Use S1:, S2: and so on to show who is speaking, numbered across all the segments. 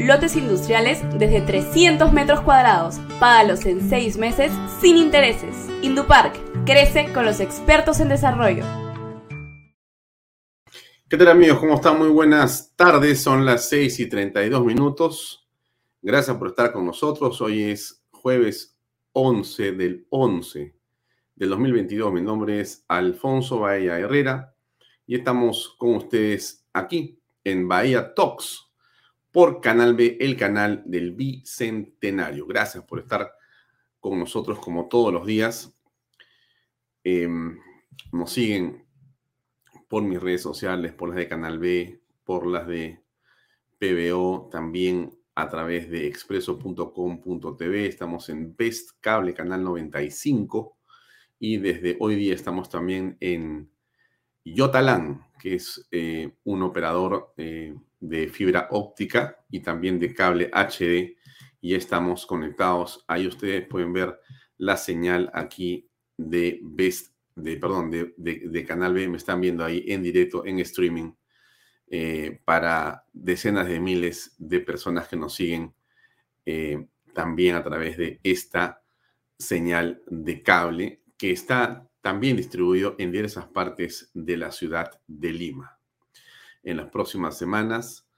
S1: lotes industriales desde 300 metros cuadrados. Págalos en 6 meses sin intereses. Indupark Crece con los expertos en desarrollo.
S2: ¿Qué tal amigos? ¿Cómo están? Muy buenas tardes. Son las 6 y 32 minutos. Gracias por estar con nosotros. Hoy es jueves 11 del 11 del 2022. Mi nombre es Alfonso Bahía Herrera y estamos con ustedes aquí en Bahía Talks por Canal B, el canal del Bicentenario. Gracias por estar con nosotros como todos los días. Em, nos siguen por mis redes sociales, por las de Canal B, por las de PBO, también a través de expreso.com.tv. Estamos en Best Cable Canal 95 y desde hoy día estamos también en Yotalan, que es eh, un operador eh, de fibra óptica y también de cable HD. Y estamos conectados. Ahí ustedes pueden ver la señal aquí de Best, de, perdón, de, Canal B, me están viendo ahí en directo, en streaming, eh, para decenas de miles de personas que nos siguen eh, también a través de esta señal de cable que está también distribuido en diversas partes de la ciudad de Lima. En las próximas semanas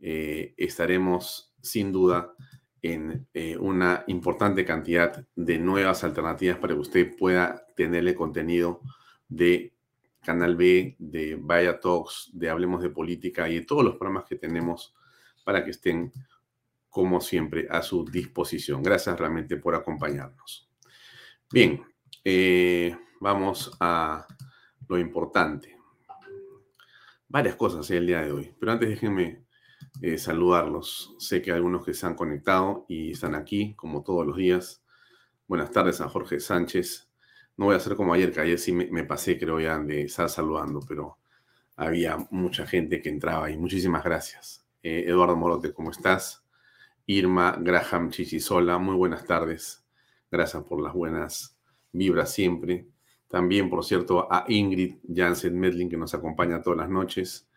S2: eh, estaremos sin duda en eh, una importante cantidad de nuevas alternativas para que usted pueda tenerle contenido de Canal B, de Vaya Talks, de Hablemos de Política y de todos los programas que tenemos para que estén, como siempre, a su disposición. Gracias realmente por acompañarnos. Bien, eh, vamos a lo importante. Varias cosas el día de hoy, pero antes déjenme eh, saludarlos. Sé que algunos que se han conectado y están aquí, como todos los días. Buenas tardes a Jorge Sánchez. No voy a hacer como ayer, que ayer sí me, pasé, creo ya, de estar saludando, pero había mucha gente que entraba y muchísimas gracias. Eh, Eduardo Morote, ¿cómo estás? Irma Graham Chichisola, muy buenas tardes. Gracias por las buenas vibras siempre. También, por cierto, a Ingrid Jansen Medlin, que nos acompaña todas las noches.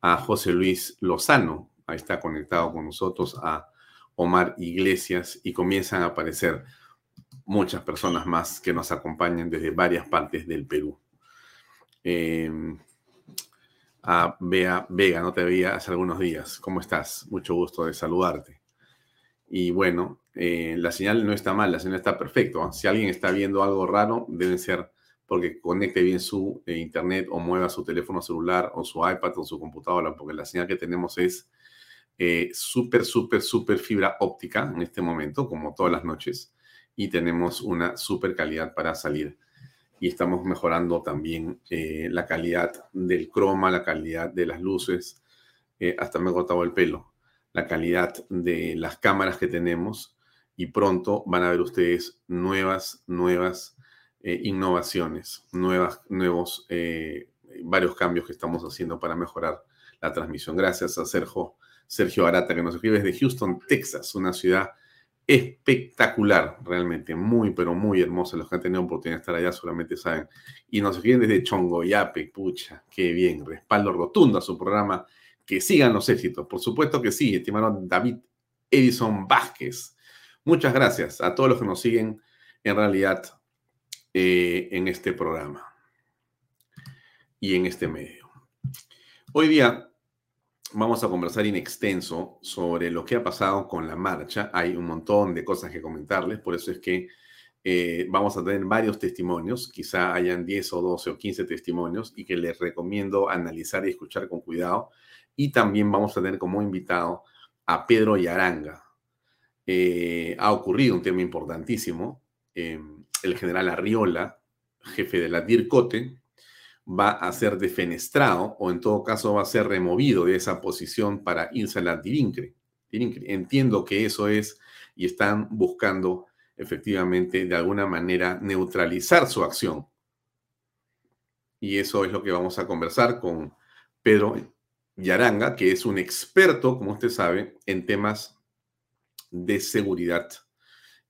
S2: A José Luis Lozano, ahí está conectado con nosotros, a Omar Iglesias y comienzan a aparecer muchas personas más que nos acompañan desde varias partes del Perú. Em, a Bea Vega, no te veía hace algunos días. ¿Cómo estás? Mucho gusto de saludarte. Y bueno, eh, la señal no está mal, la señal está perfecta. Si alguien está viendo algo raro, debe ser porque conecte bien su eh, internet o mueva su teléfono celular o su iPad o su computadora, porque la señal que tenemos es eh, súper, súper, súper fibra óptica en este momento, como todas las noches. y tenemos una super calidad para salir. Y estamos mejorando también eh, la calidad del croma, la calidad de las luces. Eh, hasta me he cortado el pelo. La calidad de las cámaras que tenemos. Y pronto van a ver ustedes nuevas, nuevas eh, innovaciones, nuevas, nuevos, varios cambios que estamos haciendo para mejorar la transmisión. Gracias a Sergio, Sergio Arata, que nos escribe desde Houston, Texas, una ciudad espectacular, realmente, muy, pero muy hermosa. Los que han tenido oportunidad de estar allá solamente saben. Y nos escriben desde Chongoyape, pucha, qué bien, respaldo rotundo a su programa. Que sigan los éxitos, por supuesto que sí, estimado David Edison Vázquez. Muchas gracias a todos los que nos siguen en realidad eh, en este programa y en este medio. Hoy día vamos a conversar en extenso sobre lo que ha pasado con la marcha. Hay un montón de cosas que comentarles, por eso es que eh, vamos a tener varios testimonios, quizá hayan 10 o 12 o 15 testimonios y que les recomiendo analizar y escuchar con cuidado. Y también vamos a tener como invitado a Pedro Yaranga. Eh, ha ocurrido un tema importantísimo. Em, el general Arriola, jefe de la DIRCOTE, va a ser defenestrado o en todo caso va a ser removido de esa posición para irse a la Tirincre. Entiendo que eso es y están buscando efectivamente de alguna manera neutralizar su acción. Y eso es lo que vamos a conversar con Pedro Yaranga, que es un experto, como usted sabe, en temas de seguridad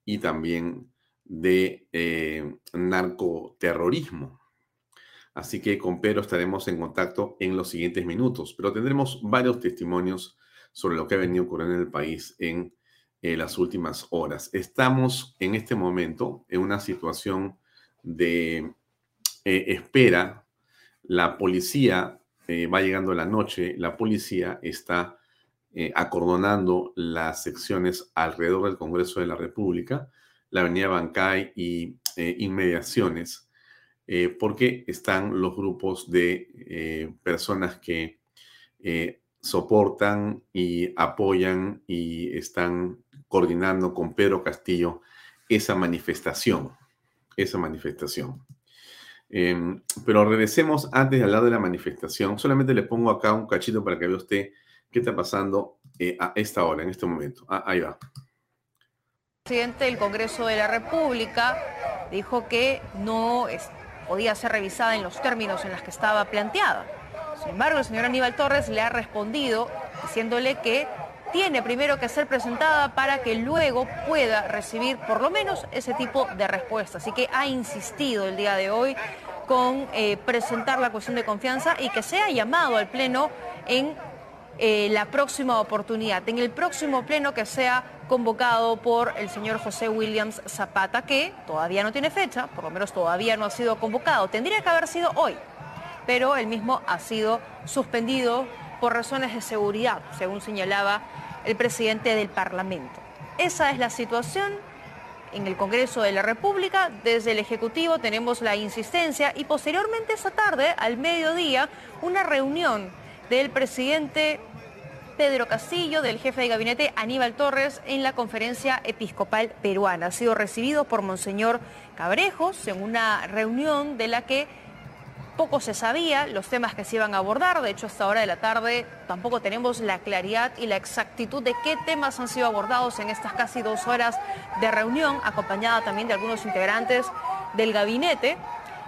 S2: y también de eh, narcoterrorismo. Así que con Pedro estaremos en contacto en los siguientes minutos, pero tendremos varios testimonios sobre lo que ha venido ocurriendo en el país en eh, las últimas horas. Estamos en este momento en una situación de eh, espera. La policía va llegando la noche, la policía está acordonando las secciones alrededor del Congreso de la República, la Avenida Bancay y inmediaciones eh, porque están los grupos de eh, personas que eh, soportan y apoyan y están coordinando con Pedro Castillo esa manifestación, esa manifestación. Em, pero regresemos antes de hablar de la manifestación. Solamente le pongo acá un cachito para que vea usted qué está pasando a esta hora, en este momento. Ah, ahí va.
S3: Presidente del Congreso de la República dijo que no podía ser revisada en los términos en los que estaba planteada. Sin embargo, el señor Aníbal Torres le ha respondido diciéndole que tiene primero que ser presentada para que luego pueda recibir por lo menos ese tipo de respuesta. Así que ha insistido el día de hoy con eh, presentar la cuestión de confianza y que sea llamado al Pleno en eh, la próxima oportunidad, en el próximo Pleno que sea convocado por el señor José Williams Zapata, que todavía no tiene fecha, por lo menos todavía no ha sido convocado. Tendría que haber sido hoy, pero el mismo ha sido suspendido por razones de seguridad, según señalaba el presidente del Parlamento. Esa es la situación en el Congreso de la República. Desde el Ejecutivo tenemos la insistencia y posteriormente esa tarde, al mediodía, una reunión del presidente Pedro Castillo, del jefe de gabinete Aníbal Torres, en la conferencia episcopal peruana. Ha sido recibido por Monseñor Cabrejos en una reunión de la que poco se sabía los temas que se iban a abordar. De hecho, hasta ahora de la tarde tampoco tenemos la claridad y la exactitud de qué temas han sido abordados en estas casi dos horas de reunión, acompañada también de algunos integrantes del gabinete.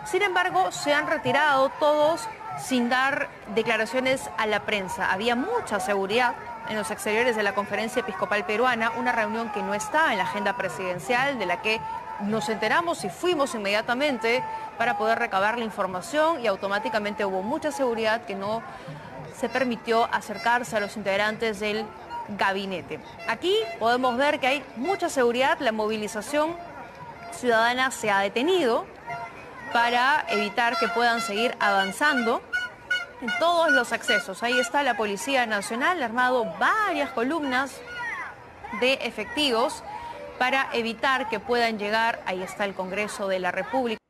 S3: Sin embargo, se han retirado todos sin dar declaraciones a la prensa. Había mucha seguridad en los exteriores de la conferencia episcopal peruana, una reunión que no está en la agenda presidencial, de la que nos enteramos y fuimos inmediatamente para poder recabar la información y automáticamente hubo mucha seguridad que no se permitió acercarse a los integrantes del gabinete. Aquí podemos ver que hay mucha seguridad, la movilización ciudadana se ha detenido, para evitar que puedan seguir avanzando en todos los accesos. Ahí está la Policía Nacional, armado varias columnas de efectivos para evitar que puedan llegar. Ahí está el Congreso de la República.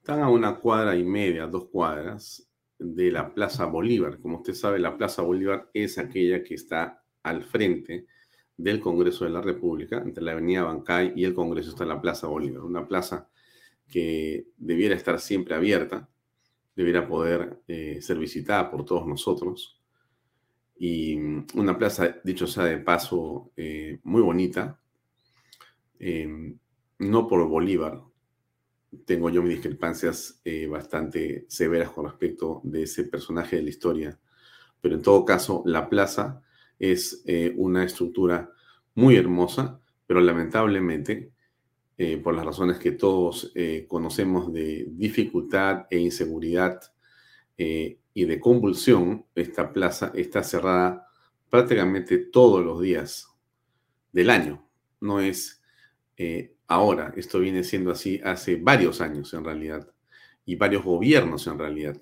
S2: Están a una cuadra y media, dos cuadras de la Plaza Bolívar. Como usted sabe, la Plaza Bolívar es aquella que está al frente del Congreso de la República, entre la Avenida Bancay y el Congreso está la Plaza Bolívar, una plaza que debiera estar siempre abierta, debiera poder eh, ser visitada por todos nosotros. Y mm, una plaza, dicho sea de paso, eh, muy bonita, em, no por Bolívar, tengo yo mis discrepancias eh, bastante severas con respecto de ese personaje de la historia, pero en todo caso, la plaza es una estructura muy hermosa, pero lamentablemente eh, por las razones que todos eh, conocemos de dificultad e inseguridad eh, y de convulsión, esta plaza está cerrada prácticamente todos los días del año. No es ahora, esto viene siendo así hace varios años en realidad y varios gobiernos en realidad.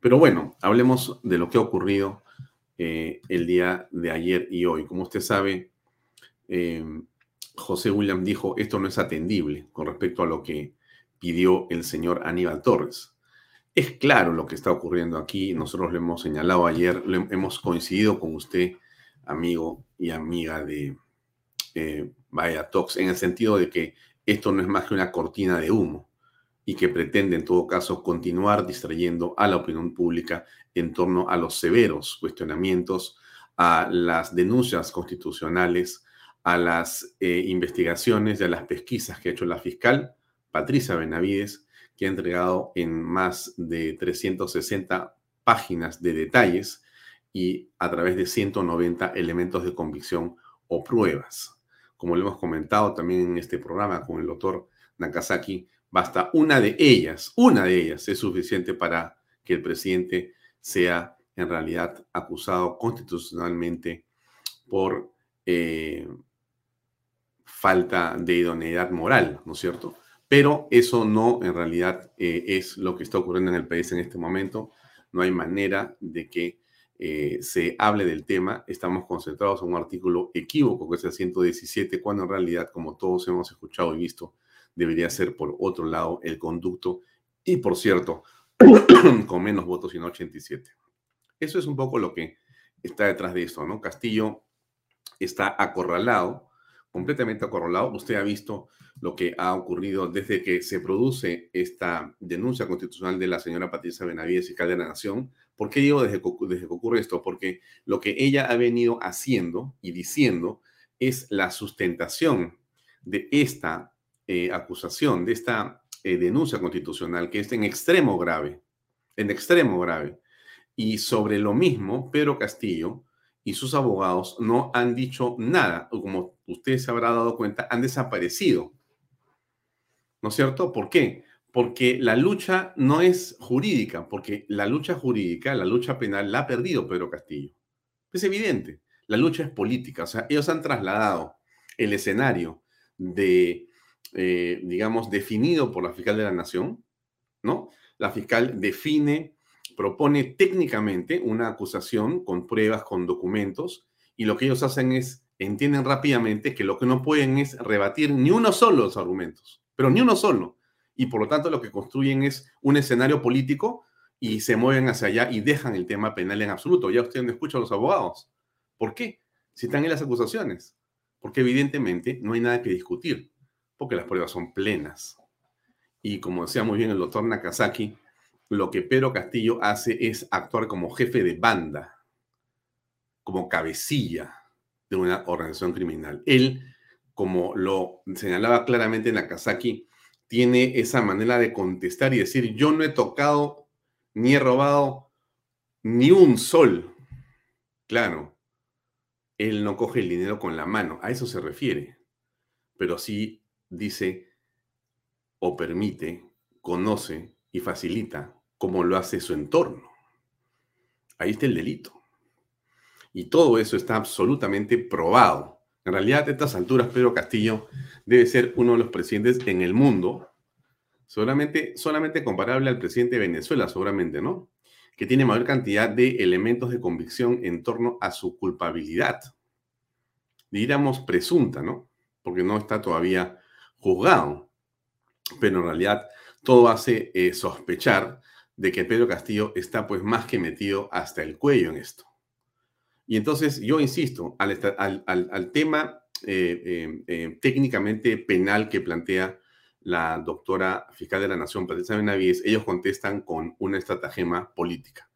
S2: Pero bueno, hablemos de lo que ha ocurrido el día de ayer y hoy. Como usted sabe, José William dijo, esto no es atendible con respecto a lo que pidió el señor Aníbal Torres. Es claro lo que está ocurriendo aquí, nosotros lo hemos señalado ayer, hemos coincidido con usted, amigo y amiga de eh, Vaya Talks, en el sentido de que esto no es más que una cortina de humo y que pretende en todo caso continuar distrayendo a la opinión pública en torno a los severos cuestionamientos, a las denuncias constitucionales, a las eh, investigaciones y a las pesquisas que ha hecho la fiscal Patricia Benavides, que ha entregado en más de 360 páginas de detalles y a través de 190 elementos de convicción o pruebas. Como lo hemos comentado también en este programa con el doctor Nakazaki, basta una de ellas, una de ellas es suficiente para que el presidente sea en realidad acusado constitucionalmente por eh, falta de idoneidad moral, ¿no es cierto? Pero eso no en realidad eh, es lo que está ocurriendo en el país en este momento. No hay manera de que eh, se hable del tema. Estamos concentrados en un artículo equívoco, que es el 117, cuando en realidad, como todos hemos escuchado y visto, debería ser por otro lado el conducto. Y por cierto, con menos votos, sino 87. Eso es un poco lo que está detrás de esto, ¿no? Castillo está acorralado completamente acorralado. Usted ha visto lo que ha ocurrido desde que se produce esta denuncia constitucional de la señora Patricia Benavides y de la Nación. ¿Por qué digo desde que ocurre esto? Porque lo que ella ha venido haciendo y diciendo es la sustentación de esta eh, acusación, de esta eh, denuncia constitucional, que es en extremo grave, en extremo grave. Y sobre lo mismo, Pedro Castillo y sus abogados no han dicho nada, o como usted se habrá dado cuenta, han desaparecido. ¿No es cierto? ¿Por qué? Porque la lucha no es jurídica, porque la lucha jurídica, la lucha penal, la ha perdido Pedro Castillo. Es evidente, la lucha es política, o sea, ellos han trasladado el escenario de, eh, digamos, definido por la fiscal de la Nación, ¿no? La fiscal define propone técnicamente una acusación con pruebas, con documentos, y lo que ellos hacen es, entienden rápidamente que lo que no pueden es rebatir ni uno solo los argumentos, pero ni uno solo. Y por lo tanto lo que construyen es un escenario político y se mueven hacia allá y dejan el tema penal en absoluto. Ya usted no escucha a los abogados. ¿Por qué? Si están en las acusaciones. Porque evidentemente no hay nada que discutir, porque las pruebas son plenas. Y como decía muy bien el doctor Nakazaki, lo que Pedro Castillo hace es actuar como jefe de banda, como cabecilla de una organización criminal. Él, como lo señalaba claramente Nakazaki, tiene esa manera de contestar y decir, yo no he tocado ni he robado ni un sol. Claro, él no coge el dinero con la mano, a eso se refiere, pero sí dice o permite, conoce y facilita como lo hace su entorno. Ahí está el delito. Y todo eso está absolutamente probado. En realidad, a estas alturas, Pedro Castillo debe ser uno de los presidentes en el mundo, seguramente, solamente comparable al presidente de Venezuela, seguramente, ¿no? Que tiene mayor cantidad de elementos de convicción en torno a su culpabilidad. Diríamos presunta, ¿no? Porque no está todavía juzgado. Pero en realidad todo hace eh, sospechar de que Pedro Castillo está pues más que metido hasta el cuello en esto. Y entonces yo insisto, al, tema eh, eh, eh, técnicamente penal que plantea la doctora fiscal de la Nación, Patricia Benavides, ellos contestan con una estratagema política.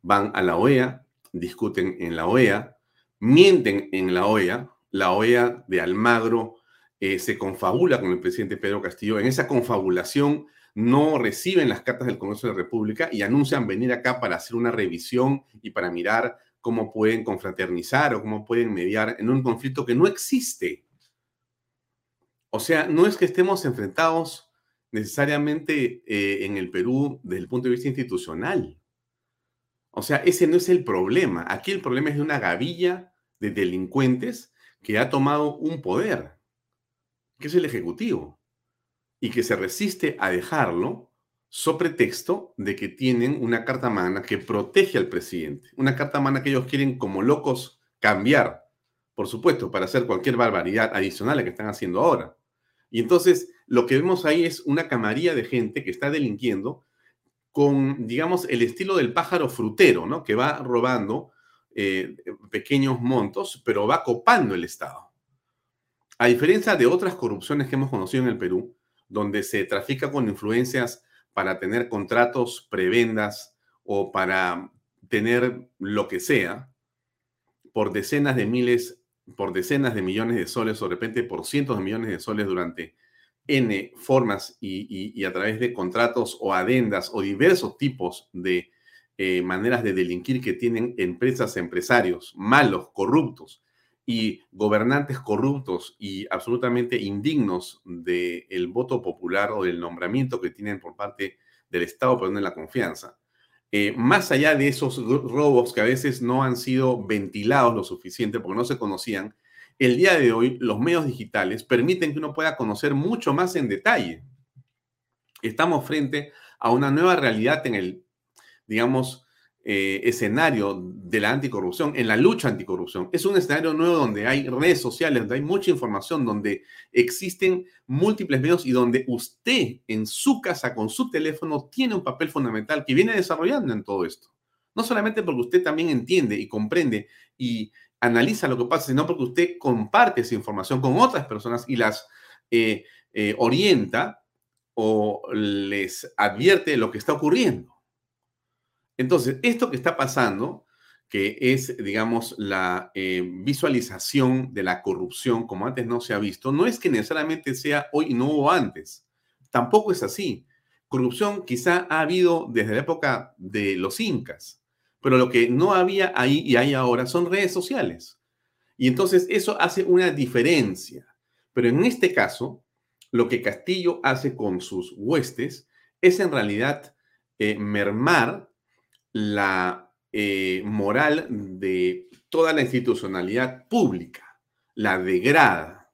S2: Van a la OEA, discuten en la OEA, mienten en la OEA, la OEA de Almagro se confabula con el presidente Pedro Castillo. En esa confabulación no reciben las cartas del Congreso de la República y anuncian venir acá para hacer una revisión y para mirar cómo pueden confraternizar o cómo pueden mediar en un conflicto que no existe. O sea, no es que estemos enfrentados necesariamente eh, en el Perú desde el punto de vista institucional. O sea, ese no es el problema. Aquí el problema es de una gavilla de delincuentes que ha tomado un poder, que es el Ejecutivo, y que se resiste a dejarlo so pretexto de que tienen una carta magna que protege al presidente, una carta magna que ellos quieren como locos cambiar, por supuesto, para hacer cualquier barbaridad adicional a la que están haciendo ahora. Y entonces lo que vemos ahí es una camarilla de gente que está delinquiendo con, digamos, el estilo del pájaro frutero, ¿no? Que va robando eh, pequeños montos, pero va copando el Estado. A diferencia de otras corrupciones que hemos conocido en el Perú, donde se trafica con influencias para tener contratos prebendas o para tener lo que sea por decenas de miles, por decenas de millones de soles o de repente por cientos de millones de soles durante N formas y, a través de contratos o adendas o diversos tipos de eh, maneras de delinquir que tienen empresas, empresarios malos, corruptos, y gobernantes corruptos y absolutamente indignos del voto popular o del nombramiento que tienen por parte del Estado por la confianza. Eh, más allá de esos robos que a veces no han sido ventilados lo suficiente porque no se conocían, el día de hoy los medios digitales permiten que uno pueda conocer mucho más en detalle. Estamos frente a una nueva realidad en el, digamos, eh, escenario de la anticorrupción, en la lucha anticorrupción. Es un escenario nuevo donde hay redes sociales, donde hay mucha información, donde existen múltiples medios y donde usted en su casa con su teléfono tiene un papel fundamental que viene desarrollando en todo esto. No solamente porque usted también entiende y comprende y analiza lo que pasa, sino porque usted comparte esa información con otras personas y las eh, eh, orienta o les advierte lo que está ocurriendo. Entonces, esto que está pasando, que es, digamos, la eh, visualización de la corrupción como antes no se ha visto, no es que necesariamente sea hoy y no hubo antes. Tampoco es así. Corrupción quizá ha habido desde la época de los incas, pero lo que no había ahí y hay ahora son redes sociales. Y entonces eso hace una diferencia. Pero en este caso, lo que Castillo hace con sus huestes es en realidad eh, mermar la eh, moral de toda la institucionalidad pública, la degrada,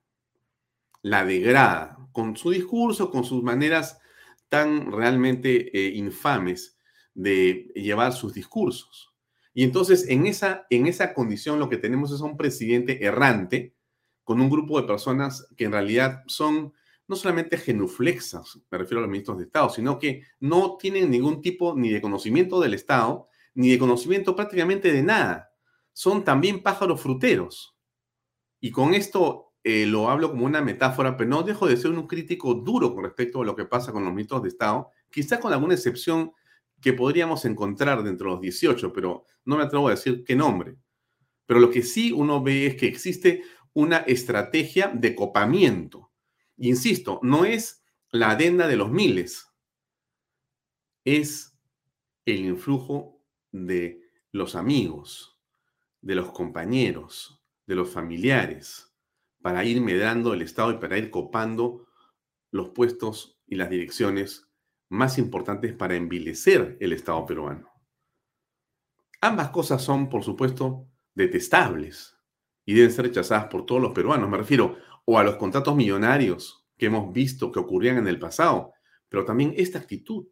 S2: la degrada, con su discurso, con sus maneras tan realmente eh, infames de llevar sus discursos. Y entonces en esa, en esa condición lo que tenemos es un presidente errante con un grupo de personas que en realidad son no solamente genuflexas, me refiero a los ministros de Estado, sino que no tienen ningún tipo ni de conocimiento del Estado, ni de conocimiento prácticamente de nada. Son también pájaros fruteros. Y con esto eh, lo hablo como una metáfora, pero no dejo de ser un crítico duro con respecto a lo que pasa con los ministros de Estado, quizá con alguna excepción que podríamos encontrar dentro de los 18, pero no me atrevo a decir qué nombre. Pero lo que sí uno ve es que existe una estrategia de copamiento insisto, no es la adenda de los miles, es el influjo de los amigos, de los compañeros, de los familiares, para ir medrando el Estado y para ir copando los puestos y las direcciones más importantes para envilecer el Estado peruano. Ambas cosas son, por supuesto, detestables y deben ser rechazadas por todos los peruanos. Me refiero o a los contratos millonarios que hemos visto que ocurrían en el pasado, pero también esta actitud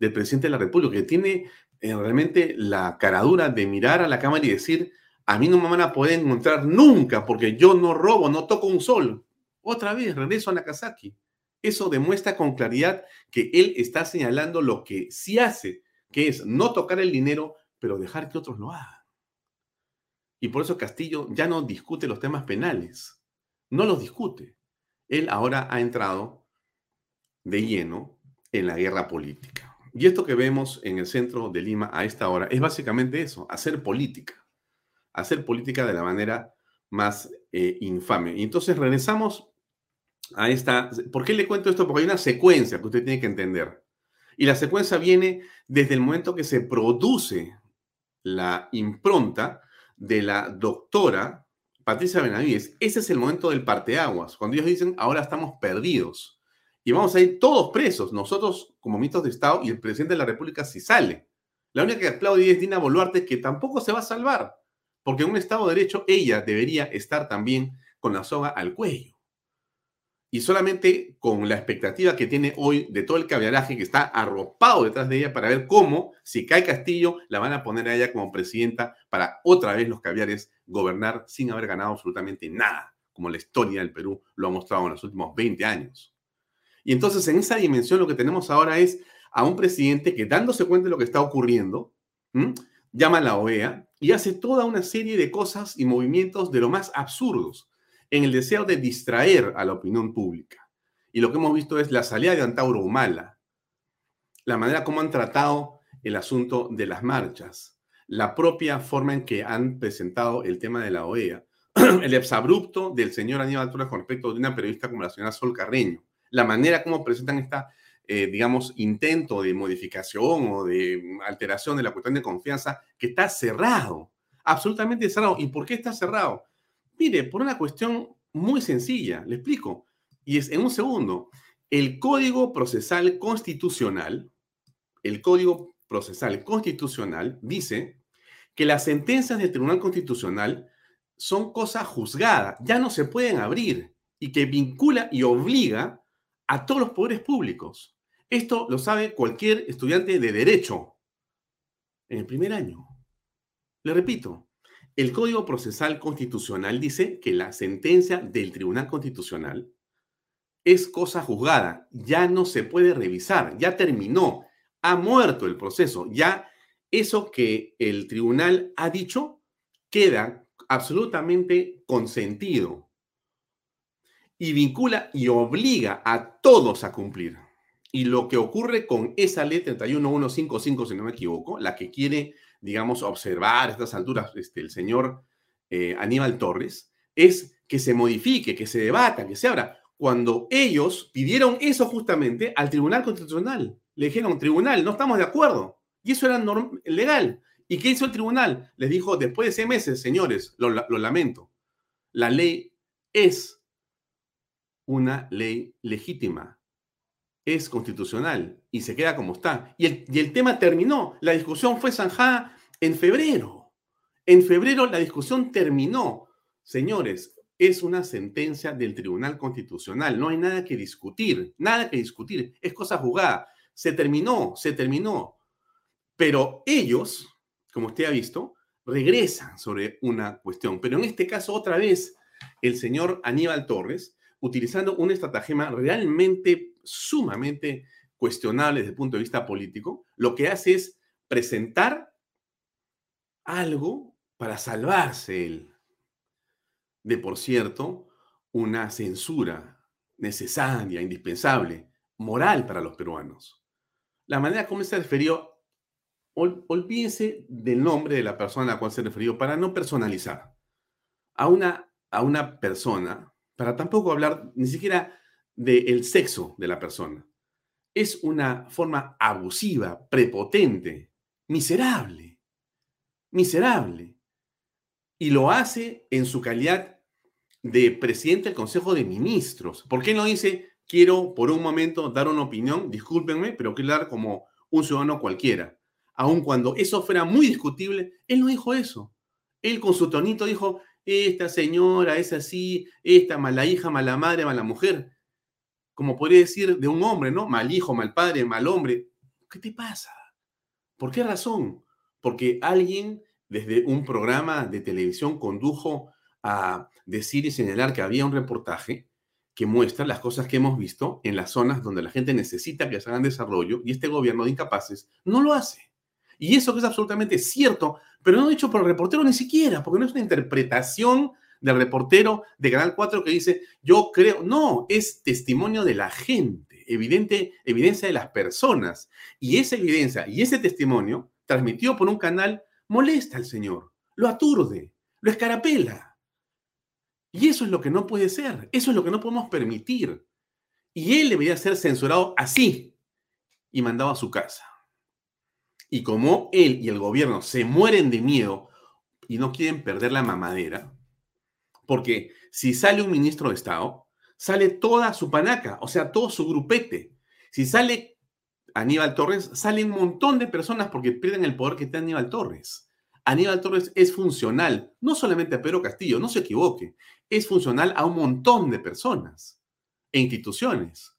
S2: del presidente de la República, que tiene eh, realmente la caradura de mirar a la cámara y decir, a mí no me van a poder encontrar nunca porque yo no robo, no toco un sol. Otra vez, regreso a Nagasaki. Eso demuestra con claridad que él está señalando lo que sí hace, que es no tocar el dinero, pero dejar que otros lo hagan. Y por eso Castillo ya no discute los temas penales. No los discute. Él ahora ha entrado de lleno en la guerra política. Y esto que vemos en el centro de Lima a esta hora es básicamente eso, hacer política. Hacer política de la manera más eh, infame. Y entonces regresamos a esta... ¿Por qué le cuento esto? Porque hay una secuencia que usted tiene que entender. Y la secuencia viene desde el momento que se produce la impronta de la doctora Patricia Benavides. Ese es el momento del parteaguas, cuando ellos dicen, ahora estamos perdidos. Y vamos a ir todos presos, nosotros como ministros de Estado y el presidente de la República si sale. La única que aplaude es Dina Boluarte, que tampoco se va a salvar, porque en un Estado de Derecho ella debería estar también con la soga al cuello y solamente con la expectativa que tiene hoy de todo el caviaraje que está arropado detrás de ella para ver cómo, si cae Castillo, la van a poner a ella como presidenta para otra vez los caviares gobernar sin haber ganado absolutamente nada, como la historia del Perú lo ha mostrado en los últimos 20 años. Y entonces en esa dimensión lo que tenemos ahora es a un presidente que dándose cuenta de lo que está ocurriendo, llama a la OEA y hace toda una serie de cosas y movimientos de lo más absurdos en el deseo de distraer a la opinión pública. Y lo que hemos visto es la salida de Antauro Humala, la manera como han tratado el asunto de las marchas, la propia forma en que han presentado el tema de la OEA, el exabrupto del señor Aníbal Torres con respecto de una periodista como la señora Sol Carreño, la manera como presentan esta, eh, digamos, intento de modificación o de alteración de la cuestión de confianza que está cerrado, absolutamente cerrado. ¿Y por qué está cerrado? Mire, por una cuestión muy sencilla, le explico. Y es en un segundo. El Código Procesal Constitucional, el Código Procesal Constitucional dice que las sentencias del Tribunal Constitucional son cosa juzgada, ya no se pueden abrir y que vincula y obliga a todos los poderes públicos. Esto lo sabe cualquier estudiante de derecho en el primer año. Le repito, el Código Procesal Constitucional dice que la sentencia del Tribunal Constitucional es cosa juzgada, ya no se puede revisar, ya terminó, ha muerto el proceso, ya eso que el tribunal ha dicho queda absolutamente consentido y vincula y obliga a todos a cumplir. Y lo que ocurre con esa ley 31155, si no me equivoco, la que quiere digamos, observar a estas alturas este, el señor eh, Aníbal Torres, es que se modifique, que se debata, que se abra. Cuando ellos pidieron eso justamente al Tribunal Constitucional, le dijeron, tribunal, no estamos de acuerdo. Y eso era legal. ¿Y qué hizo el tribunal? Les dijo, después de seis meses, señores, lo, lamento, la ley es una ley legítima, es constitucional y se queda como está. Y el, y el tema terminó. La discusión fue zanjada en febrero. En febrero la discusión terminó. Señores, es una sentencia del Tribunal Constitucional. No hay nada que discutir, nada que discutir. Es cosa jugada. Se terminó, se terminó. Pero ellos, como usted ha visto, regresan sobre una cuestión. Pero en este caso, otra vez, el señor Aníbal Torres, utilizando un estratagema realmente sumamente cuestionable desde el punto de vista político, lo que hace es presentar algo para salvarse él de, por cierto, una censura necesaria, indispensable, moral para los peruanos. La manera como se refirió, olvídense del nombre de la persona a la cual se refirió para no personalizar a una, a una persona, para tampoco hablar ni siquiera del sexo de la persona. Es una forma abusiva, prepotente, miserable, miserable. Y lo hace en su calidad de presidente del Consejo de Ministros. ¿Por qué no dice, quiero por un momento dar una opinión, discúlpenme, pero quiero dar como un ciudadano cualquiera? Aun cuando eso fuera muy discutible, él no dijo eso. Él con su tonito dijo, esta señora es así, esta mala hija, mala madre, mala mujer como podría decir de un hombre, ¿no? Mal hijo, mal padre, mal hombre. ¿Qué te pasa? ¿Por qué razón? Porque alguien desde un programa de televisión condujo a decir y señalar que había un reportaje que muestra las cosas que hemos visto en las zonas donde la gente necesita que se hagan desarrollo y este gobierno de incapaces no lo hace. Y eso que es absolutamente cierto, pero no dicho por el reportero ni siquiera, porque no es una interpretación del reportero de Canal 4 que dice, yo creo, no, es testimonio de la gente, evidente, evidencia de las personas. Y esa evidencia y ese testimonio, transmitido por un canal, molesta al Señor, lo aturde, lo escarapela. Y eso es lo que no puede ser, eso es lo que no podemos permitir. Y él debería ser censurado así y mandado a su casa. Y como él y el gobierno se mueren de miedo y no quieren perder la mamadera, porque si sale un ministro de Estado, sale toda su panaca, o sea, todo su grupete. Si sale Aníbal Torres, sale un montón de personas porque pierden el poder que tiene Aníbal Torres. Aníbal Torres es funcional, no solamente a Pedro Castillo, no se equivoque, es funcional a un montón de personas e instituciones.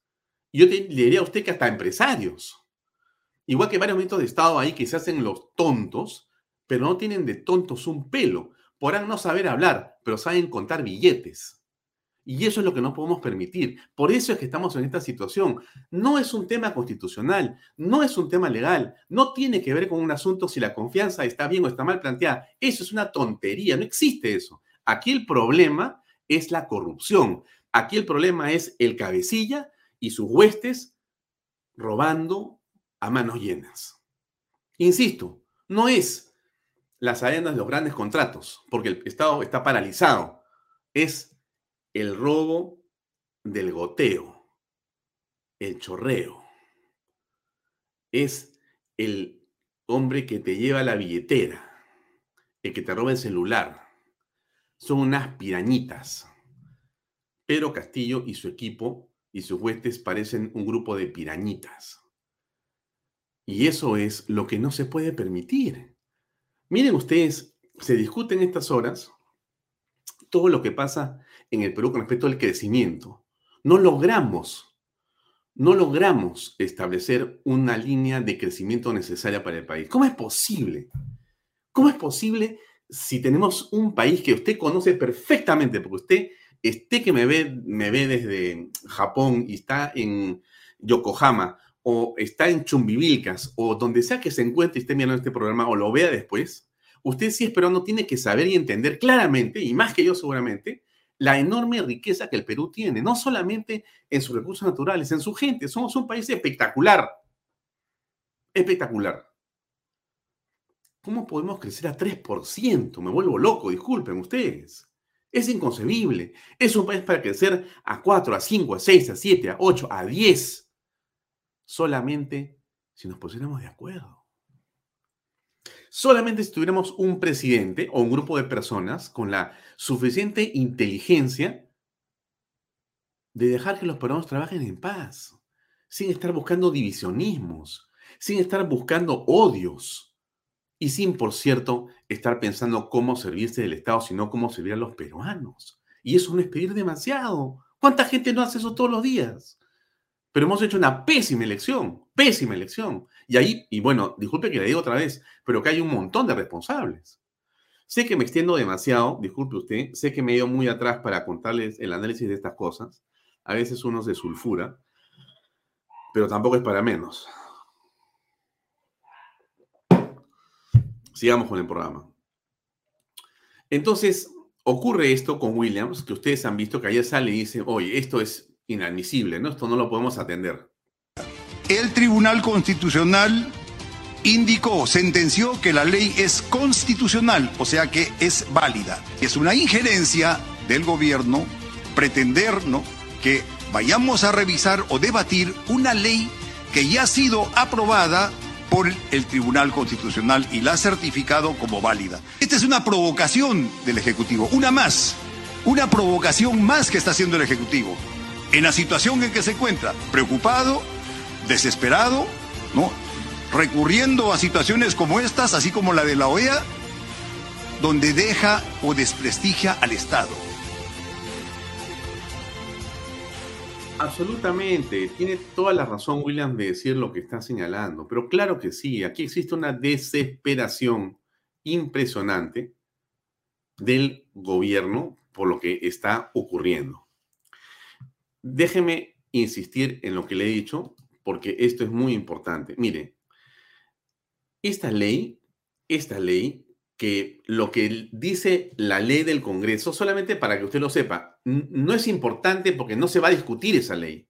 S2: Yo le diría a usted que hasta empresarios. Igual que varios ministros de Estado ahí que se hacen los tontos, pero no tienen de tontos un pelo. Podrán no saber hablar, pero saben contar billetes. Y eso es lo que no podemos permitir. Por eso es que estamos en esta situación. No es un tema constitucional, no es un tema legal, no tiene que ver con un asunto si la confianza está bien o está mal planteada. Eso es una tontería, no existe eso. Aquí el problema es la corrupción. Aquí el problema es el cabecilla y sus huestes robando a manos llenas. Insisto, no es las arenas de los grandes contratos, porque el Estado está paralizado. Es el robo del goteo, el chorreo. Es el hombre que te lleva la billetera, el que te roba el celular. Son unas pirañitas. Pedro Castillo y su equipo y sus huestes parecen un grupo de pirañitas. Y eso es lo que no se puede permitir. Miren ustedes, se discute en estas horas todo lo que pasa en el Perú con respecto al crecimiento. No logramos, no logramos establecer una línea de crecimiento necesaria para el país. ¿Cómo es posible? ¿Cómo es posible si tenemos un país que usted conoce perfectamente, porque usted, esté que me ve, me ve desde Japón y está en Yokohama, o está en Chumbivilcas o donde sea que se encuentre y esté mirando este programa o lo vea después, usted sí esperando tiene que saber y entender claramente, y más que yo seguramente, la enorme riqueza que el Perú tiene, no solamente en sus recursos naturales, en su gente. Somos un país espectacular. Espectacular. ¿Cómo podemos crecer a 3%? Me vuelvo loco, disculpen ustedes. Es inconcebible. Es un país para crecer a 4, a 5, a 6, a 7, a 8, a 10 solamente si nos pusiéramos de acuerdo. Solamente si tuviéramos un presidente o un grupo de personas con la suficiente inteligencia de dejar que los peruanos trabajen en paz, sin estar buscando divisionismos, sin estar buscando odios y sin, por cierto, estar pensando cómo servirse del Estado, sino cómo servir a los peruanos. Y eso no es pedir demasiado. ¿Cuánta gente no hace eso todos los días? Pero hemos hecho una pésima elección, pésima elección. Y ahí, y bueno, disculpe que le digo otra vez, pero que hay un montón de responsables. Sé que me extiendo demasiado, disculpe usted, sé que me he ido muy atrás para contarles el análisis de estas cosas. A veces uno se sulfura, pero tampoco es para menos. Sigamos con el programa. Entonces, ocurre esto con Williams, que ustedes han visto que ayer sale y dice, oye, esto es inadmisible, ¿no? Esto no lo podemos atender.
S4: El Tribunal Constitucional indicó, sentenció que la ley es constitucional, o sea que es válida. Es una injerencia del gobierno pretender ¿no? que vayamos a revisar o debatir una ley que ya ha sido aprobada por el Tribunal Constitucional y la ha certificado como válida. Esta es una provocación del Ejecutivo, una más, una provocación más que está haciendo el Ejecutivo en la situación en que se encuentra, preocupado, desesperado, ¿no? recurriendo a situaciones como estas, así como la de la OEA, donde deja o desprestigia al Estado.
S2: Absolutamente, tiene toda la razón William de decir lo que está señalando, pero claro que sí, aquí existe una desesperación impresionante del gobierno por lo que está ocurriendo. Déjeme insistir en lo que le he dicho, porque esto es muy importante. Mire, esta ley, esta ley, que lo que dice la ley del Congreso, solamente para que usted lo sepa, no es importante porque no se va a discutir esa ley,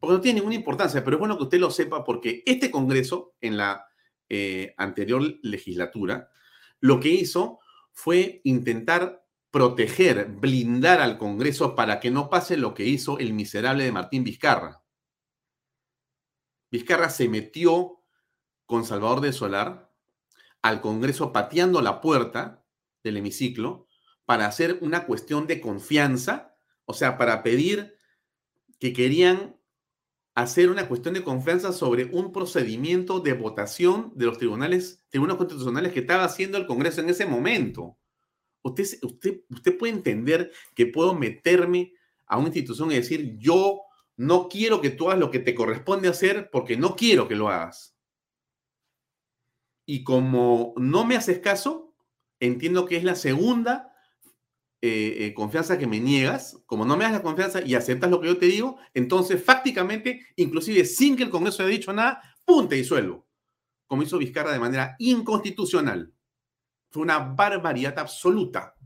S2: porque no tiene ninguna importancia, pero es bueno que usted lo sepa porque este Congreso, en la eh, anterior legislatura, lo que hizo fue intentar proteger, blindar al Congreso para que no pase lo que hizo el miserable de Martín Vizcarra. Vizcarra se metió con Salvador de Solar al Congreso pateando la puerta del hemiciclo para hacer una cuestión de confianza, o sea, para pedir que querían hacer una cuestión de confianza sobre un procedimiento de votación de los tribunales, tribunales constitucionales que estaba haciendo el Congreso en ese momento. Usted, usted, usted puede entender que puedo meterme a una institución y decir, yo no quiero que tú hagas lo que te corresponde hacer porque no quiero que lo hagas. Y como no me haces caso, entiendo que es la segunda eh, eh, confianza que me niegas, como no me das la confianza y aceptas lo que yo te digo, entonces fácticamente, inclusive sin que el Congreso haya dicho nada, punte y suelo, como hizo Vizcarra de manera inconstitucional. Fue una barbaridad absoluta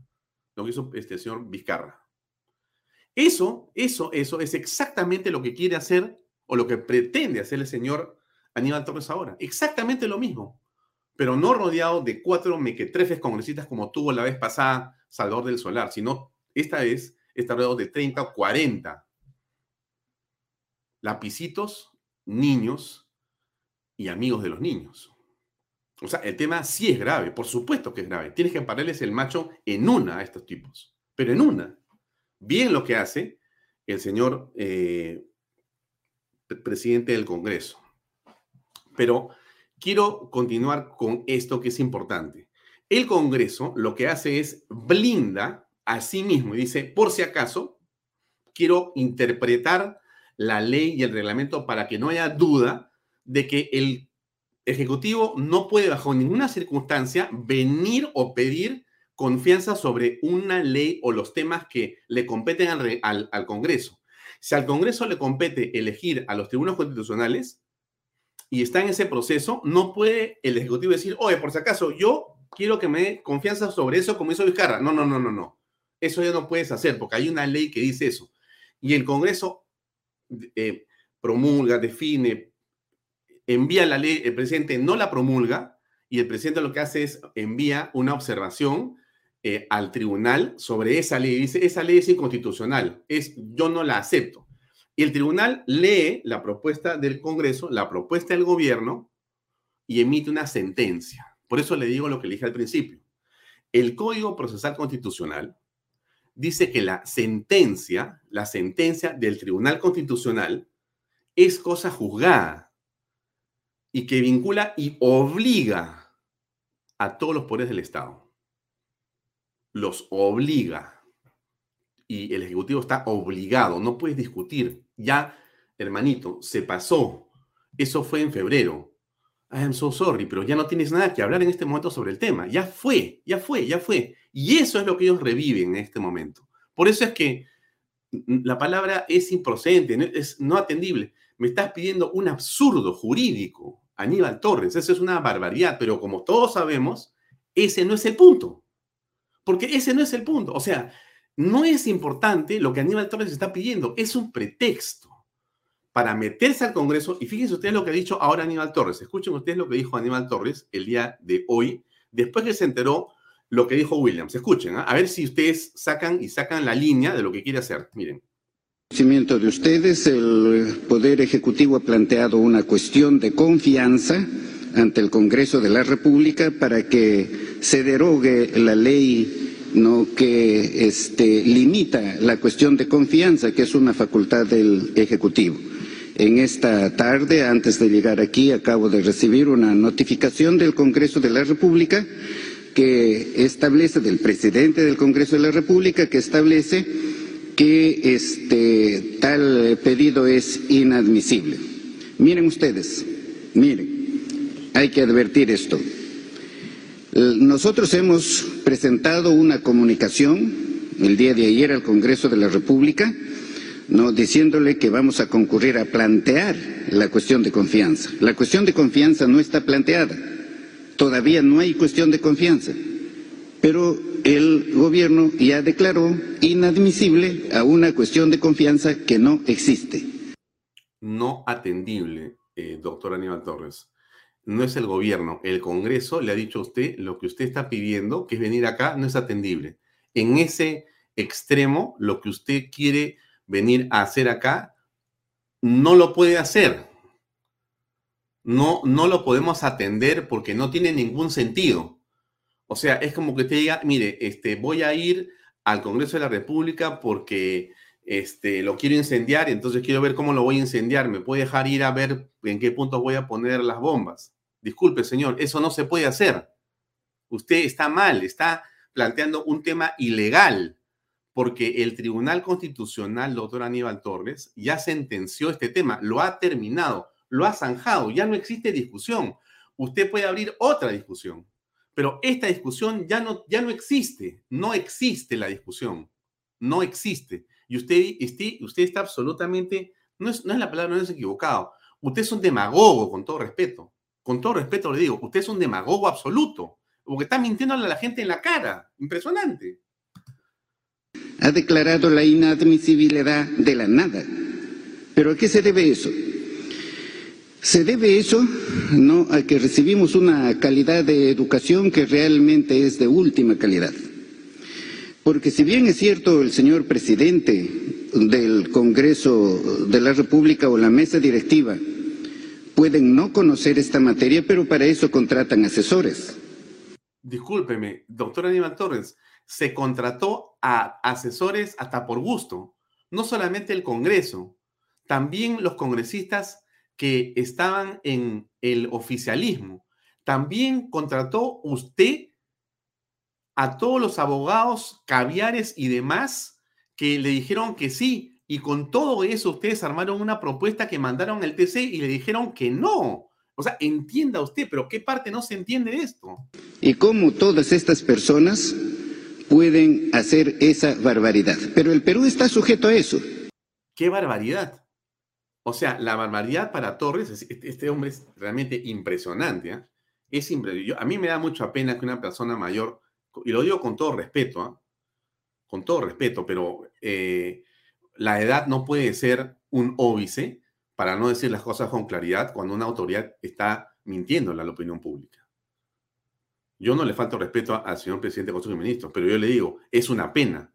S2: lo que hizo este señor Vizcarra. Eso, eso, eso es exactamente lo que quiere hacer o lo que pretende hacer el señor Aníbal Torres ahora. Exactamente lo mismo, pero no rodeado de cuatro mequetrefes congresistas como tuvo la vez pasada Salvador del Solar, sino esta vez está rodeado de 30 o 40 lapicitos, niños y amigos de los niños. O sea, el tema sí es grave, por supuesto que es grave. Tienes que pararles el macho en una a estos tipos, pero en una. Bien lo que hace el señor eh, presidente del Congreso. Pero quiero continuar con esto que es importante. El Congreso lo que hace es blinda a sí mismo y dice, por si acaso, quiero interpretar la ley y el reglamento para que no haya duda de que el Ejecutivo no puede bajo ninguna circunstancia venir o pedir confianza sobre una ley o los temas que le competen al, Congreso. Si al Congreso le compete elegir a los tribunales constitucionales y está en ese proceso, no puede el Ejecutivo decir, oye, por si acaso, yo quiero que me dé confianza sobre eso como hizo Vizcarra. No, no, no, no, no. Eso ya no puedes hacer porque hay una ley que dice eso. Y el Congreso eh, promulga, define, envía la ley, el presidente no la promulga y el presidente lo que hace es envía una observación eh, al tribunal sobre esa ley. Dice, esa ley es inconstitucional, es, yo no la acepto. Y el tribunal lee la propuesta del Congreso, la propuesta del gobierno y emite una sentencia. Por eso le digo lo que le dije al principio. El Código Procesal Constitucional dice que la sentencia, la sentencia del Tribunal Constitucional es cosa juzgada y que vincula y obliga a todos los poderes del Estado. Los obliga. Y el Ejecutivo está obligado, no puedes discutir. Ya, hermanito, se pasó. Eso fue en febrero. I am so sorry, pero ya no tienes nada que hablar en este momento sobre el tema. Ya fue, ya fue, ya fue. Y eso es lo que ellos reviven en este momento. Por eso es que la palabra es improcedente, es no atendible. Me estás pidiendo un absurdo jurídico, Aníbal Torres. Eso es una barbaridad, pero como todos sabemos, ese no es el punto. Porque ese no es el punto. O sea, no es importante lo que Aníbal Torres está pidiendo, es un pretexto para meterse al Congreso. Y fíjense ustedes lo que ha dicho ahora Aníbal Torres. Escuchen ustedes lo que dijo Aníbal Torres el día de hoy, después que se enteró lo que dijo Williams. Escuchen, ¿ah? a ver si ustedes sacan y sacan la línea de lo que quiere hacer. Miren.
S5: Conocimiento de ustedes, el Poder Ejecutivo ha planteado una cuestión de confianza ante el Congreso de la República para que se derogue la ley no que este, limita la cuestión de confianza, que es una facultad del Ejecutivo. En esta tarde, antes de llegar aquí, acabo de recibir una notificación del Congreso de la República que establece, del presidente del Congreso de la República, que establece que este tal pedido es inadmisible. Miren ustedes, miren, hay que advertir esto. Nosotros hemos presentado una comunicación el día de ayer al Congreso de la República diciéndole que vamos a concurrir a plantear la cuestión de confianza. La cuestión de confianza no está planteada. todavía no hay cuestión de confianza, pero el gobierno ya declaró inadmisible a una cuestión de confianza que no existe.
S2: No atendible, eh, doctor Aníbal Torres. No es el gobierno, el Congreso le ha dicho a usted lo que usted está pidiendo, que es venir acá, no es atendible. En ese extremo, lo que usted quiere venir a hacer acá, no lo puede hacer. No, no lo podemos atender porque no tiene ningún sentido. O sea, es como que te diga, mire, este, voy a ir al Congreso de la República porque este, lo quiero incendiar, entonces quiero ver cómo lo voy a incendiar. ¿Me puede dejar ir a ver en qué puntos voy a poner las bombas? Disculpe, señor, eso no se puede hacer. Usted está mal, está planteando un tema ilegal porque el Tribunal Constitucional, doctor Aníbal Torres, ya sentenció este tema, lo ha terminado, lo ha zanjado, ya no existe discusión. Usted puede abrir otra discusión, pero esta discusión ya no, ya no existe, no existe la discusión, no existe. Y usted, usted está absolutamente, no es, no es la palabra, no es equivocado. Usted es un demagogo, con todo respeto. Con todo respeto le digo, usted es un demagogo absoluto, porque está mintiendo a la gente en la cara. Impresionante
S5: ha declarado la inadmisibilidad de la nada. ¿Pero a qué se debe eso? Se debe eso no a que recibimos una calidad de educación que realmente es de última calidad. Porque si bien es cierto el señor presidente del Congreso de la República o la mesa directiva pueden no conocer esta materia, pero para eso contratan asesores.
S2: Discúlpeme, doctor Aníbal Torres, se contrató a asesores hasta por gusto, no solamente el Congreso, también los congresistas que estaban en el oficialismo. También contrató usted a todos los abogados, caviares y demás que le dijeron que sí. Y con todo eso ustedes armaron una propuesta que mandaron al TC y le dijeron que no. O sea, entienda usted, pero ¿qué parte no se entiende de esto?
S5: Y cómo todas estas personas pueden hacer esa barbaridad. Pero el Perú está sujeto a eso.
S2: ¿Qué barbaridad? O sea, la barbaridad para Torres, este, este hombre es realmente impresionante. ¿eh? Es a mí me da mucha pena que una persona mayor, y lo digo con todo respeto, ¿eh? con todo respeto, pero eh, la edad no puede ser un óbice para no decir las cosas con claridad cuando una autoridad está mintiendo a la opinión pública. Yo no le falto respeto al señor presidente del Consejo de Ministros, pero yo le digo, es una pena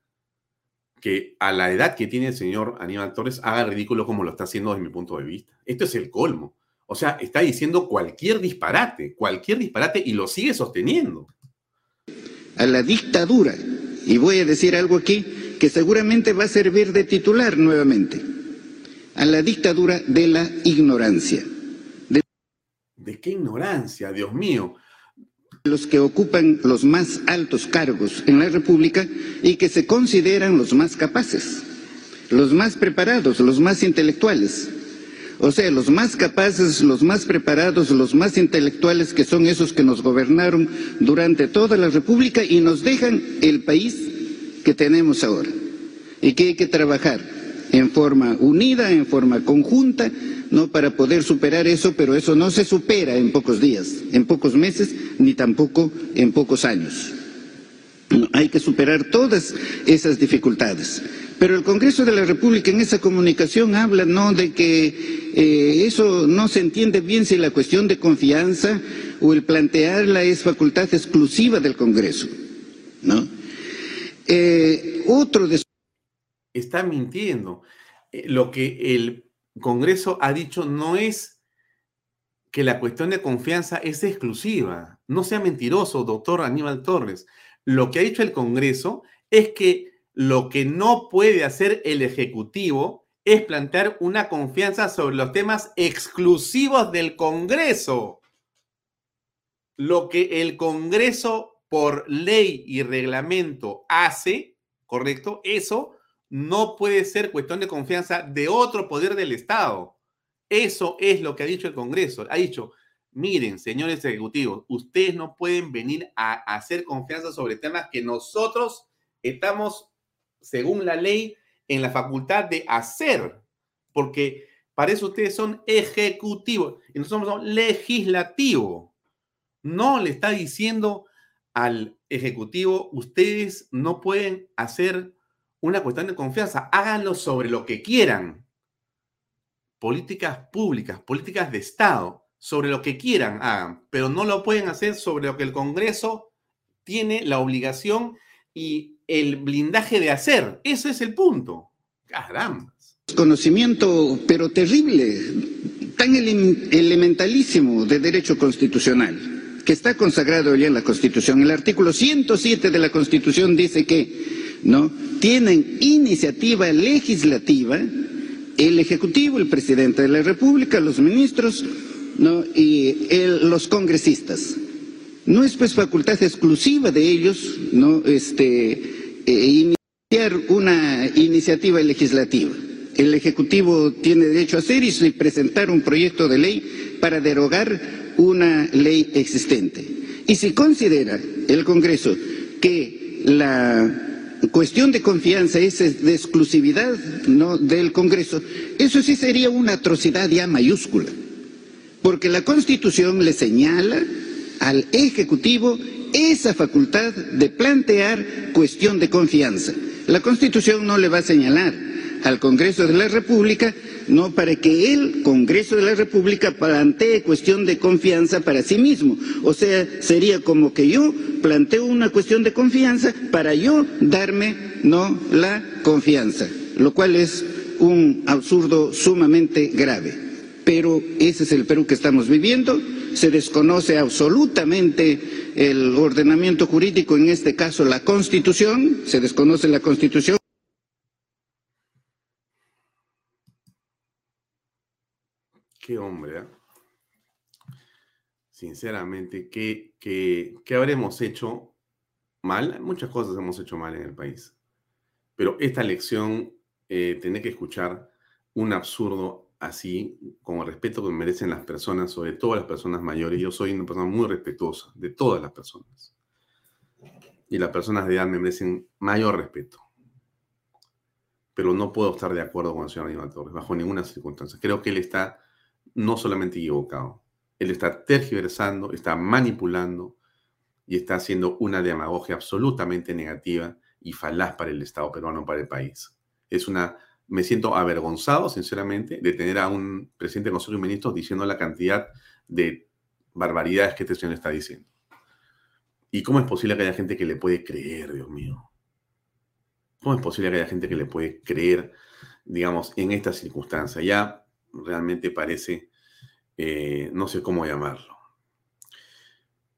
S2: que a la edad que tiene el señor Aníbal Torres haga ridículo como lo está haciendo desde mi punto de vista. Esto es el colmo. O sea, está diciendo cualquier disparate, cualquier disparate y lo sigue sosteniendo.
S5: A la dictadura, y voy a decir algo aquí que seguramente va a servir de titular nuevamente, a la dictadura de la ignorancia.
S2: ¿De, ¿De qué ignorancia, Dios mío?
S5: Los que ocupan los más altos cargos en la República y que se consideran los más capaces, los más preparados, los más intelectuales. O sea, los más capaces, los más preparados, los más intelectuales que son esos que nos gobernaron durante toda la República y nos dejan el país que tenemos ahora y que hay que trabajar en forma unida, en forma conjunta, ¿no? Para poder superar eso, pero eso no se supera en pocos días, en pocos meses, ni tampoco en pocos años. hay que superar todas esas dificultades. Pero el Congreso de la República en esa comunicación habla no de que eh, eso no se entiende bien si la cuestión de confianza o el plantearla es facultad exclusiva del Congreso.
S2: Eh, otro de está mintiendo. Eh, lo que el Congreso ha dicho no es que la cuestión de confianza es exclusiva. No sea mentiroso, doctor Aníbal Torres. Lo que ha dicho el Congreso es que lo que no puede hacer el Ejecutivo es plantear una confianza sobre los temas exclusivos del Congreso. Lo que el Congreso por ley y reglamento hace, ¿correcto? Eso no puede ser cuestión de confianza de otro poder del Estado. Eso es lo que ha dicho el Congreso. Ha dicho, miren, señores ejecutivos, ustedes no pueden venir a hacer confianza sobre temas que nosotros estamos, según la ley, en la facultad de hacer, porque para eso ustedes son ejecutivos y nosotros somos legislativos. No le está diciendo al Ejecutivo, ustedes no pueden hacer una cuestión de confianza, háganlo sobre lo que quieran. Políticas públicas, políticas de Estado, sobre lo que quieran hagan, pero no lo pueden hacer sobre lo que el Congreso tiene la obligación y el blindaje de hacer. Ese es el punto. Caramba.
S5: Conocimiento, pero terrible, tan elementalísimo de derecho constitucional, que está consagrado ya en la Constitución. El artículo 107 de la Constitución dice que no tienen iniciativa legislativa el Ejecutivo, el Presidente de la República, los ministros ¿no? y los congresistas. No es pues facultad exclusiva de ellos ¿no? este, eh, iniciar una iniciativa legislativa. El Ejecutivo tiene derecho a hacer y presentar un proyecto de ley para derogar una ley existente. Y si considera el Congreso que la cuestión de confianza es de exclusividad ¿no? del Congreso, eso sí sería una atrocidad ya mayúscula, porque la Constitución le señala al Ejecutivo esa facultad de plantear cuestión de confianza. La Constitución no le va a señalar al Congreso de la República, no para que el Congreso de la República plantee cuestión de confianza para sí mismo. O sea, sería como que yo planteo una cuestión de confianza para yo darme no la confianza, lo cual es un absurdo sumamente grave. Pero ese es el Perú que estamos viviendo se desconoce absolutamente el ordenamiento jurídico, en este caso la Constitución, se desconoce la Constitución.
S2: Qué hombre, ¿eh? Sinceramente, ¿qué, ¿qué, qué, habremos hecho mal? Muchas cosas hemos hecho mal en el país. Pero esta lección, eh, tener que escuchar un absurdo así, como el respeto que merecen las personas, sobre todo las personas mayores. Yo soy una persona muy respetuosa de todas las personas. Y las personas de edad me merecen mayor respeto. Pero no puedo estar de acuerdo con el señor Aníbal Torres, bajo ninguna circunstancia. Creo que él está no solamente equivocado, él está tergiversando, está manipulando y está haciendo una demagogia absolutamente negativa y falaz para el Estado peruano, para el país. Es una me siento avergonzado, sinceramente, de tener a un presidente del Consejo de Ministros diciendo la cantidad de barbaridades que este señor está diciendo. ¿Y cómo es posible que haya gente que le puede creer, Dios mío? ¿Cómo es posible que haya gente que le puede creer, digamos, en esta circunstancia? Ya realmente parece, eh, no sé cómo llamarlo.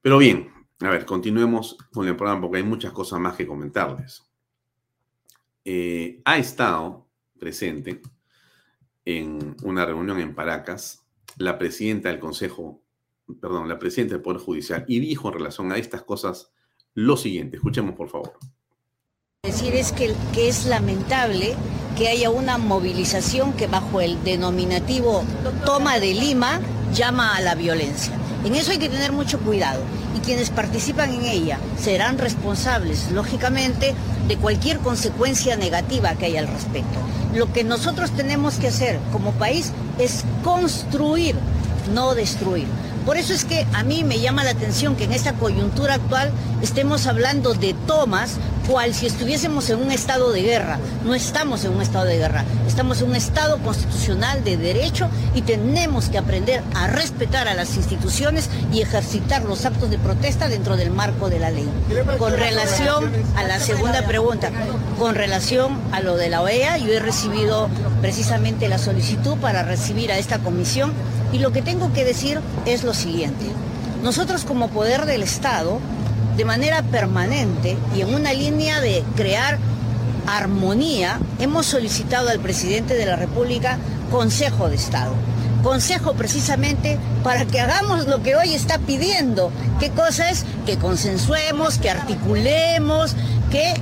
S2: Pero bien, a ver, continuemos con el programa porque hay muchas cosas más que comentarles. Eh, ha estado presente en una reunión en Paracas la presidenta del Consejo, perdón, la presidenta del Poder Judicial y dijo en relación a estas cosas lo siguiente. Escuchemos, por favor.
S6: Decir es que, que es lamentable que haya una movilización que bajo el denominativo toma de Lima llama a la violencia. En eso hay que tener mucho cuidado y quienes participan en ella serán responsables, lógicamente, de cualquier consecuencia negativa que haya al respecto. Lo que nosotros tenemos que hacer como país es construir, no destruir. Por eso es que a mí me llama la atención que en esta coyuntura actual estemos hablando de tomas cual si estuviésemos en un estado de guerra. No estamos en un estado de guerra, estamos en un estado constitucional de derecho y tenemos que aprender a respetar a las instituciones y ejercitar los actos de protesta dentro del marco de la ley. Con relación a la segunda pregunta, con relación a lo de la OEA, yo he recibido precisamente la solicitud para recibir a esta comisión y lo que tengo que decir es lo siguiente. Nosotros como poder del Estado, de manera permanente y en una línea de crear armonía, hemos solicitado al presidente de la República Consejo de Estado. Consejo precisamente para que hagamos lo que hoy está pidiendo. ¿Qué cosa es? Que consensuemos, que articulemos, que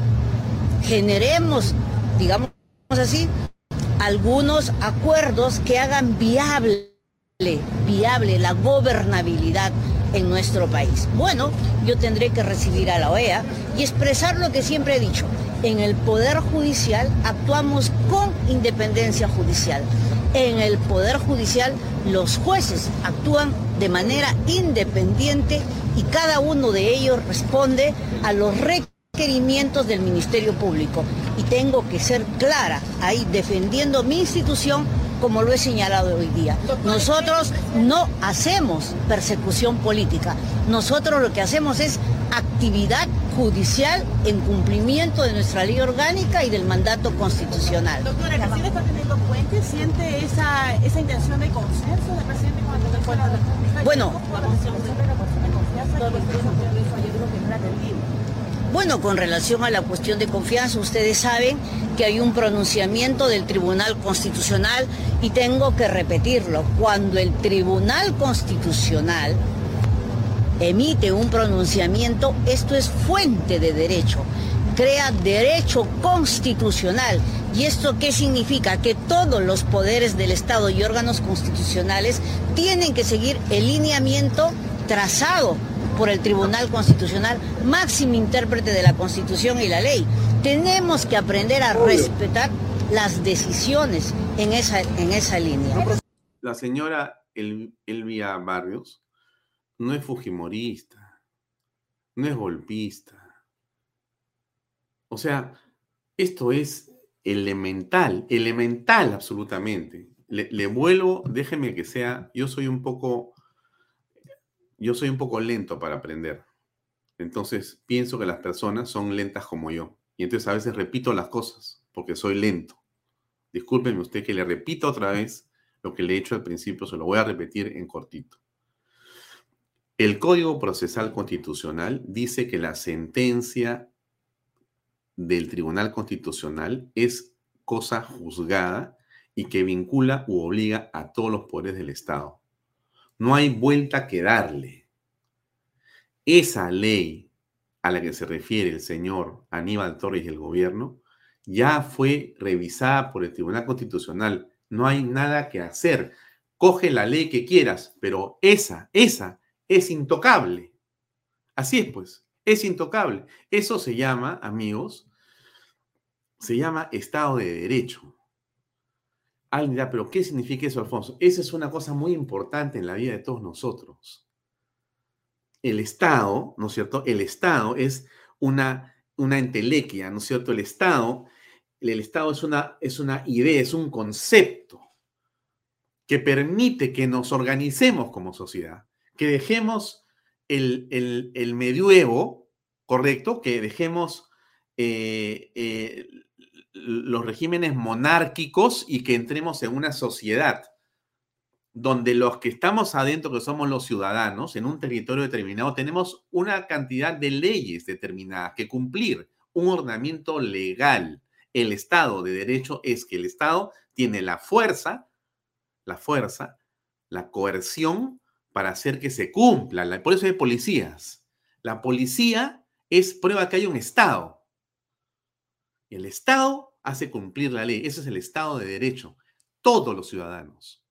S6: generemos, digamos así, algunos acuerdos que hagan viable viable la gobernabilidad en nuestro país. Bueno, yo tendré que recibir a la OEA y expresar lo que siempre he dicho. En el Poder Judicial actuamos con independencia judicial. En el Poder Judicial los jueces actúan de manera independiente y cada uno de ellos responde a los requerimientos del Ministerio Público. Y tengo que ser clara ahí defendiendo mi institución como lo he señalado hoy día. Nosotros no hacemos persecución política. Nosotros lo que hacemos es actividad judicial en cumplimiento de nuestra ley orgánica y del mandato constitucional.
S7: Doctora, ¿Castillo está teniendo puente? ¿Siente esa, esa intención de consenso del presidente con el pueblo?
S6: Bueno. Bueno, con relación a la cuestión de confianza, ustedes saben que hay un pronunciamiento del Tribunal Constitucional y tengo que repetirlo. Cuando el Tribunal Constitucional emite un pronunciamiento, esto es fuente de derecho, crea derecho constitucional. ¿Y esto qué significa? Que todos los poderes del Estado y órganos constitucionales tienen que seguir el lineamiento trazado por el Tribunal Constitucional, máximo intérprete de la Constitución y la ley. Tenemos que aprender a respetar las decisiones en esa, en esa línea.
S2: La señora Elvia Barrios no es fujimorista, no es golpista. O sea, esto es elemental, elemental absolutamente. Le, le, vuelvo, déjeme que sea, yo soy un poco, yo soy un poco lento para aprender. Entonces pienso que las personas son lentas como yo. Y entonces a veces repito las cosas porque soy lento. Discúlpeme usted que le repito otra vez lo que le he hecho al principio, se lo voy a repetir en cortito. El Código Procesal Constitucional dice que la sentencia del Tribunal Constitucional es cosa juzgada y que vincula u obliga a todos los poderes del Estado. No hay vuelta que darle. Esa ley a la que se refiere el señor Aníbal Torres y el gobierno ya fue revisada por el Tribunal Constitucional. No hay nada que hacer. Coge la ley que quieras, pero esa, esa es intocable. Así es, pues, es intocable. Eso se llama, amigos, se llama Estado de Derecho. Alguien dirá, pero ¿qué significa eso, Alfonso? Esa es una cosa muy importante en la vida de todos nosotros. El Estado, ¿no es cierto? El Estado es una, una entelequia, ¿no es cierto? El Estado, el Estado es una, es una idea, es un concepto que permite que nos organicemos como sociedad que dejemos el, el, medioevo, correcto, que dejemos eh, eh, los regímenes monárquicos y que entremos en una sociedad donde los que estamos adentro, que somos los ciudadanos, en un territorio determinado, tenemos una cantidad de leyes determinadas que cumplir, un ordenamiento legal. El Estado de Derecho es que el Estado tiene la fuerza, la fuerza, la coerción para hacer que se cumpla. Por eso hay policías. La policía es prueba que hay un Estado. El Estado hace cumplir la ley. Ese es el Estado de Derecho. Todos los ciudadanos,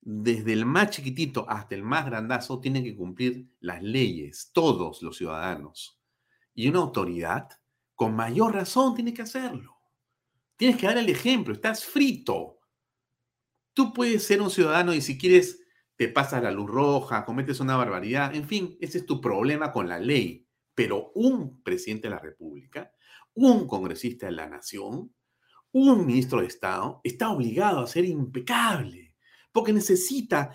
S2: desde el más chiquitito hasta el más grandazo, tienen que cumplir las leyes. Todos los ciudadanos. Y una autoridad, con mayor razón, tiene que hacerlo. Tienes que dar el ejemplo. Estás frito. Tú puedes ser un ciudadano y si quieres te pasas la luz roja, cometes una barbaridad, en fin, ese es tu problema con la ley. Pero un presidente de la República, un congresista de la nación, un ministro de Estado, está obligado a ser impecable, porque necesita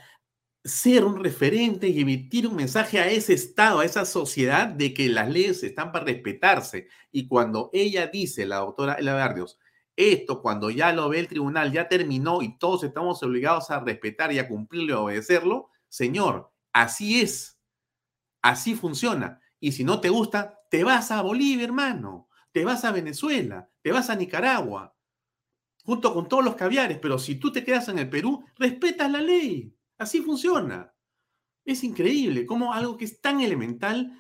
S2: ser un referente y emitir un mensaje a ese Estado, a esa sociedad de que las leyes están para respetarse. Y cuando ella dice, la doctora Ela Barrios, esto, cuando ya lo ve el tribunal, ya terminó y todos estamos obligados a respetar y a cumplirlo y a obedecerlo, señor, así es. Así funciona. Y si no te gusta, te vas a Bolivia, hermano. Te vas a Venezuela, te vas a Nicaragua, junto con todos los caviares. Pero si tú te quedas en el Perú, respetas la ley. Así funciona. Es increíble cómo algo que es tan elemental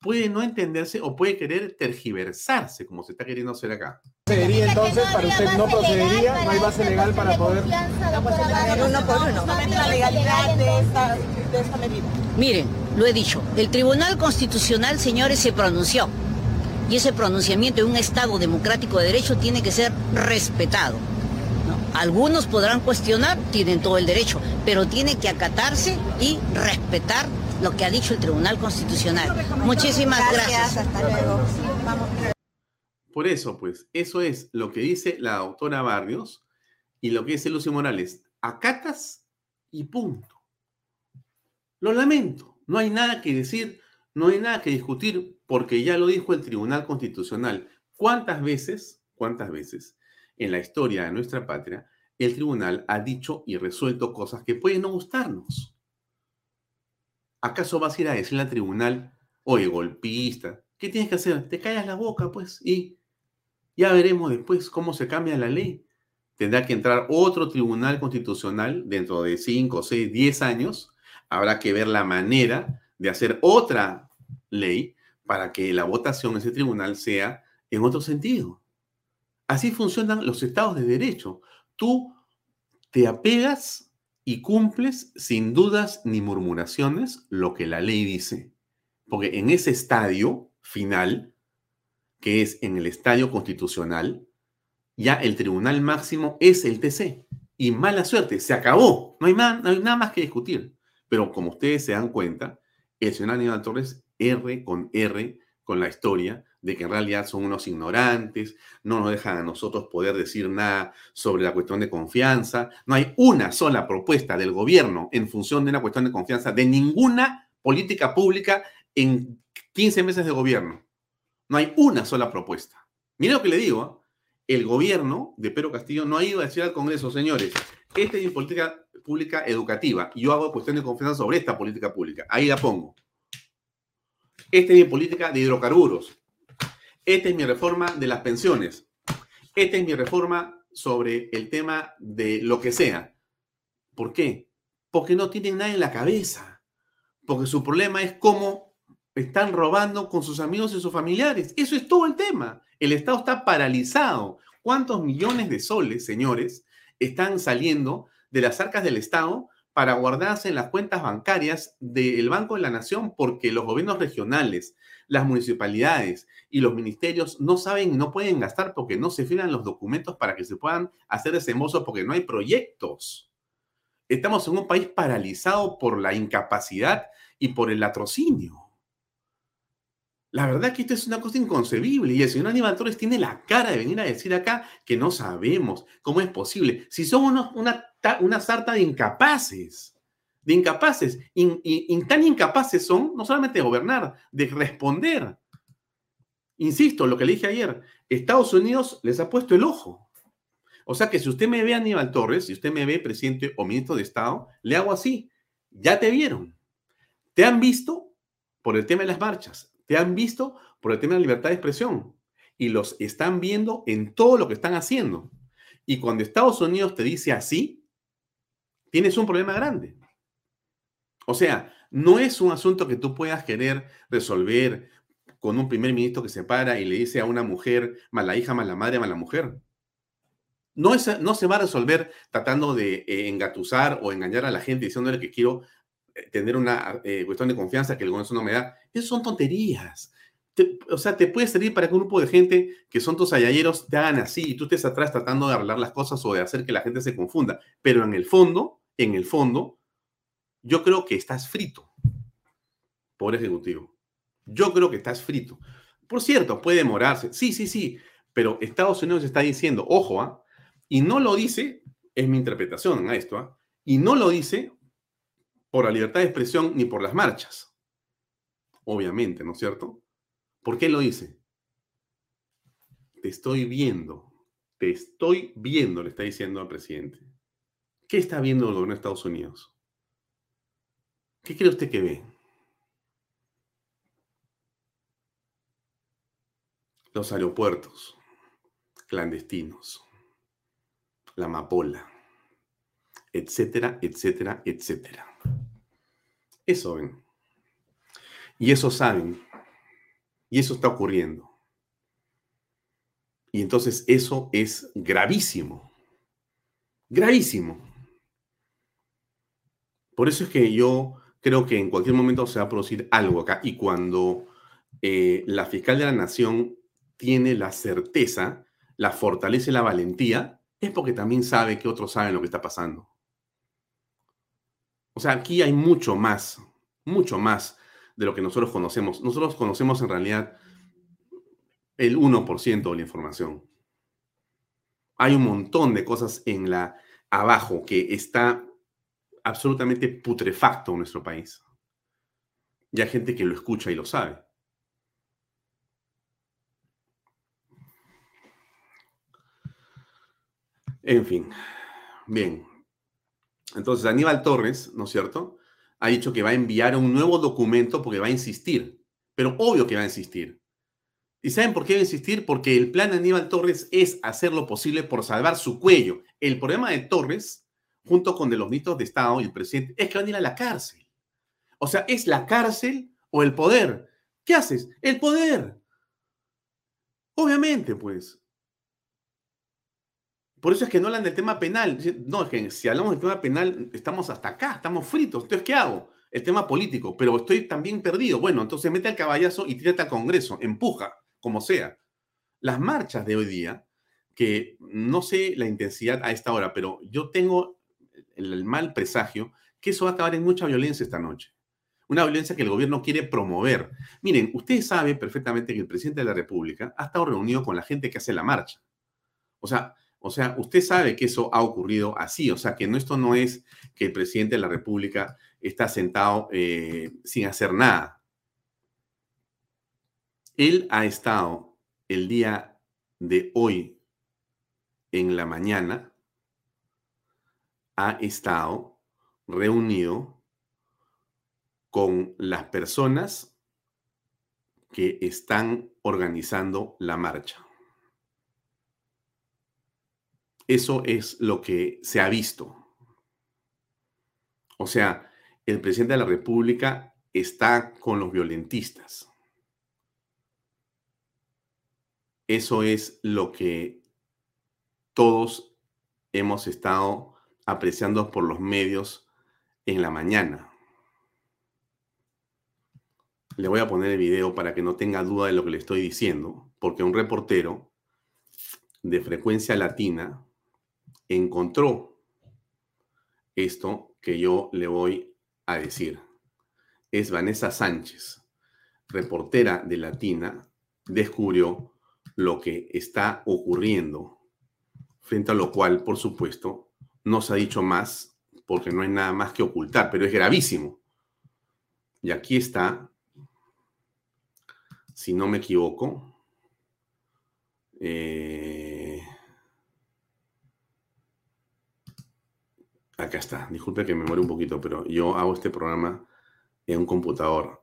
S2: puede no entenderse o puede querer tergiversarse, como se está queriendo hacer acá.
S8: ¿Procedería entonces? ¿Para usted no procedería? ¿No hay base legal para poder...?
S7: Uno por uno. la legalidad de esta, de esta medida.
S6: Miren, lo he dicho, el Tribunal Constitucional, señores, se pronunció. Y ese pronunciamiento en un Estado democrático de derecho tiene que ser respetado. Algunos podrán cuestionar, tienen todo el derecho, pero tiene que acatarse y respetar lo que ha dicho el Tribunal Constitucional. Muchísimas gracias. Hasta luego.
S2: Por eso, pues, eso es lo que dice la doctora Barrios y lo que dice Lucio Morales. Acatas y punto. Lo lamento. No hay nada que decir, no hay nada que discutir, porque ya lo dijo el Tribunal Constitucional. ¿Cuántas veces, cuántas veces en la historia de nuestra patria el tribunal ha dicho y resuelto cosas que pueden no gustarnos? ¿Acaso vas a ir a decirle al tribunal, oye, golpista, ¿qué tienes que hacer? Te callas la boca, pues, y ya veremos después cómo se cambia la ley. Tendrá que entrar otro tribunal constitucional dentro de 5, 6, 10 años. Habrá que ver la manera de hacer otra ley para que la votación en ese tribunal sea en otro sentido. Así funcionan los estados de derecho. Tú te apegas y cumples sin dudas ni murmuraciones lo que la ley dice. Porque en ese estadio final, que es en el estadio constitucional, ya el tribunal máximo es el TC. Y mala suerte, se acabó. No hay, no hay nada más que discutir. Pero como ustedes se dan cuenta, el señor Aníbal Torres, R con R, con la historia, de que en realidad son unos ignorantes, no nos dejan a nosotros poder decir nada sobre la cuestión de confianza. No hay una sola propuesta del gobierno en función de una cuestión de confianza de ninguna política pública en 15 meses de gobierno. No hay una sola propuesta. Mira lo que le digo, el gobierno de Pedro Castillo no ha ido a decir al Congreso, señores, esta es mi política pública educativa. Yo hago cuestión de confianza sobre esta política pública. Ahí la pongo. Esta es mi política de hidrocarburos. Esta es mi reforma de las pensiones. Esta es mi reforma sobre el tema de lo que sea. ¿Por qué? Porque no tienen nada en la cabeza. Porque su problema es cómo están robando con sus amigos y sus familiares. Eso es todo el tema. El Estado está paralizado. ¿Cuántos millones de soles, señores, están saliendo de las arcas del Estado para guardarse en las cuentas bancarias del Banco de la Nación porque los gobiernos regionales, las municipalidades y los ministerios no saben no pueden gastar porque no se firman los documentos para que se puedan hacer desembolsos porque no hay proyectos. Estamos en un país paralizado por la incapacidad y por el latrocinio. La verdad que esto es una cosa inconcebible y el señor Aníbal Torres tiene la cara de venir a decir acá que no sabemos cómo es posible. Si somos una, una sarta de incapaces de incapaces. y, tan incapaces son no solamente de gobernar, de responder. Insisto, lo que le dije ayer, Estados Unidos les ha puesto el ojo. O sea que si usted me ve a Aníbal Torres, si usted me ve presidente o ministro de Estado, le hago así. Ya te vieron. Te han visto por el tema de las marchas. Te han visto por el tema de la libertad de expresión. Y los están viendo en todo lo que están haciendo. Y cuando Estados Unidos te dice así, tienes un problema grande. O sea, no es un asunto que tú puedas querer resolver con un primer ministro que se para y le dice a una mujer, mala hija, mala madre, mala mujer. No, es, no se va a resolver tratando de eh, engatusar o engañar a la gente diciéndole que quiero tener una eh, cuestión de confianza que el gobierno no me da. Esas son tonterías. o sea, te puede servir para que un grupo de gente que son tus ayayeros te hagan así y tú estés atrás tratando de arreglar las cosas o de hacer que la gente se confunda. Pero en el fondo, en el fondo, yo creo que estás frito, por ejecutivo. Yo creo que estás frito. Por cierto, puede demorarse. Sí, sí, sí. Pero Estados Unidos está diciendo, ojo, ¿ah? y no lo dice, es mi interpretación a esto, ¿ah? y no lo dice por la libertad de expresión ni por las marchas. Obviamente, ¿no es cierto? ¿Por qué lo dice? Te estoy viendo, te estoy viendo, le está diciendo al presidente. ¿Qué está viendo el gobierno de Estados Unidos? ¿Qué cree usted que ve? Los aeropuertos clandestinos, la amapola, etcétera, etcétera, etcétera. Eso ven. Y eso saben. Y eso está ocurriendo. Y entonces eso es gravísimo. Gravísimo. Por eso es que yo creo que en cualquier momento se va a producir algo acá. Y cuando eh, la fiscal de la nación tiene la certeza, la fortaleza la valentía, es porque también sabe que otros saben lo que está pasando. O sea, aquí hay mucho más, mucho más de lo que nosotros conocemos. Nosotros conocemos en realidad el 1% de la información. Hay un montón de cosas en la abajo que está absolutamente putrefacto en nuestro país. Y hay gente que lo escucha y lo sabe. En fin, bien. Entonces, Aníbal Torres, ¿no es cierto? Ha dicho que va a enviar un nuevo documento porque va a insistir. Pero obvio que va a insistir. ¿Y saben por qué va a insistir? Porque el plan de Aníbal Torres es hacer lo posible por salvar su cuello. El problema de Torres, junto con de los mitos de Estado y el presidente, es que van a ir a la cárcel. O sea, es la cárcel o el poder. ¿Qué haces? El poder. Obviamente, pues. Por eso es que no hablan del tema penal. No, es que si hablamos del tema penal, estamos hasta acá, estamos fritos. Entonces, ¿qué hago? El tema político, pero estoy también perdido. Bueno, entonces mete al caballazo y tírate al Congreso, empuja, como sea. Las marchas de hoy día, que no sé la intensidad a esta hora, pero yo tengo el mal presagio que eso va a acabar en mucha violencia esta noche. Una violencia que el gobierno quiere promover. Miren, usted sabe perfectamente que el presidente de la República ha estado reunido con la gente que hace la marcha. O sea, o sea, usted sabe que eso ha ocurrido así, o sea, que no, esto no es que el presidente de la República está sentado eh, sin hacer nada. Él ha estado el día de hoy en la mañana, ha estado reunido con las personas que están organizando la marcha. Eso es lo que se ha visto. O sea, el presidente de la República está con los violentistas. Eso es lo que todos hemos estado apreciando por los medios en la mañana. Le voy a poner el video para que no tenga duda de lo que le estoy diciendo, porque un reportero de frecuencia latina encontró esto que yo le voy a decir. Es Vanessa Sánchez, reportera de Latina, descubrió lo que está ocurriendo, frente a lo cual, por supuesto, no se ha dicho más porque no hay nada más que ocultar, pero es gravísimo. Y aquí está, si no me equivoco, eh, Acá está. Disculpe que me muere un poquito, pero yo hago este programa en un computador.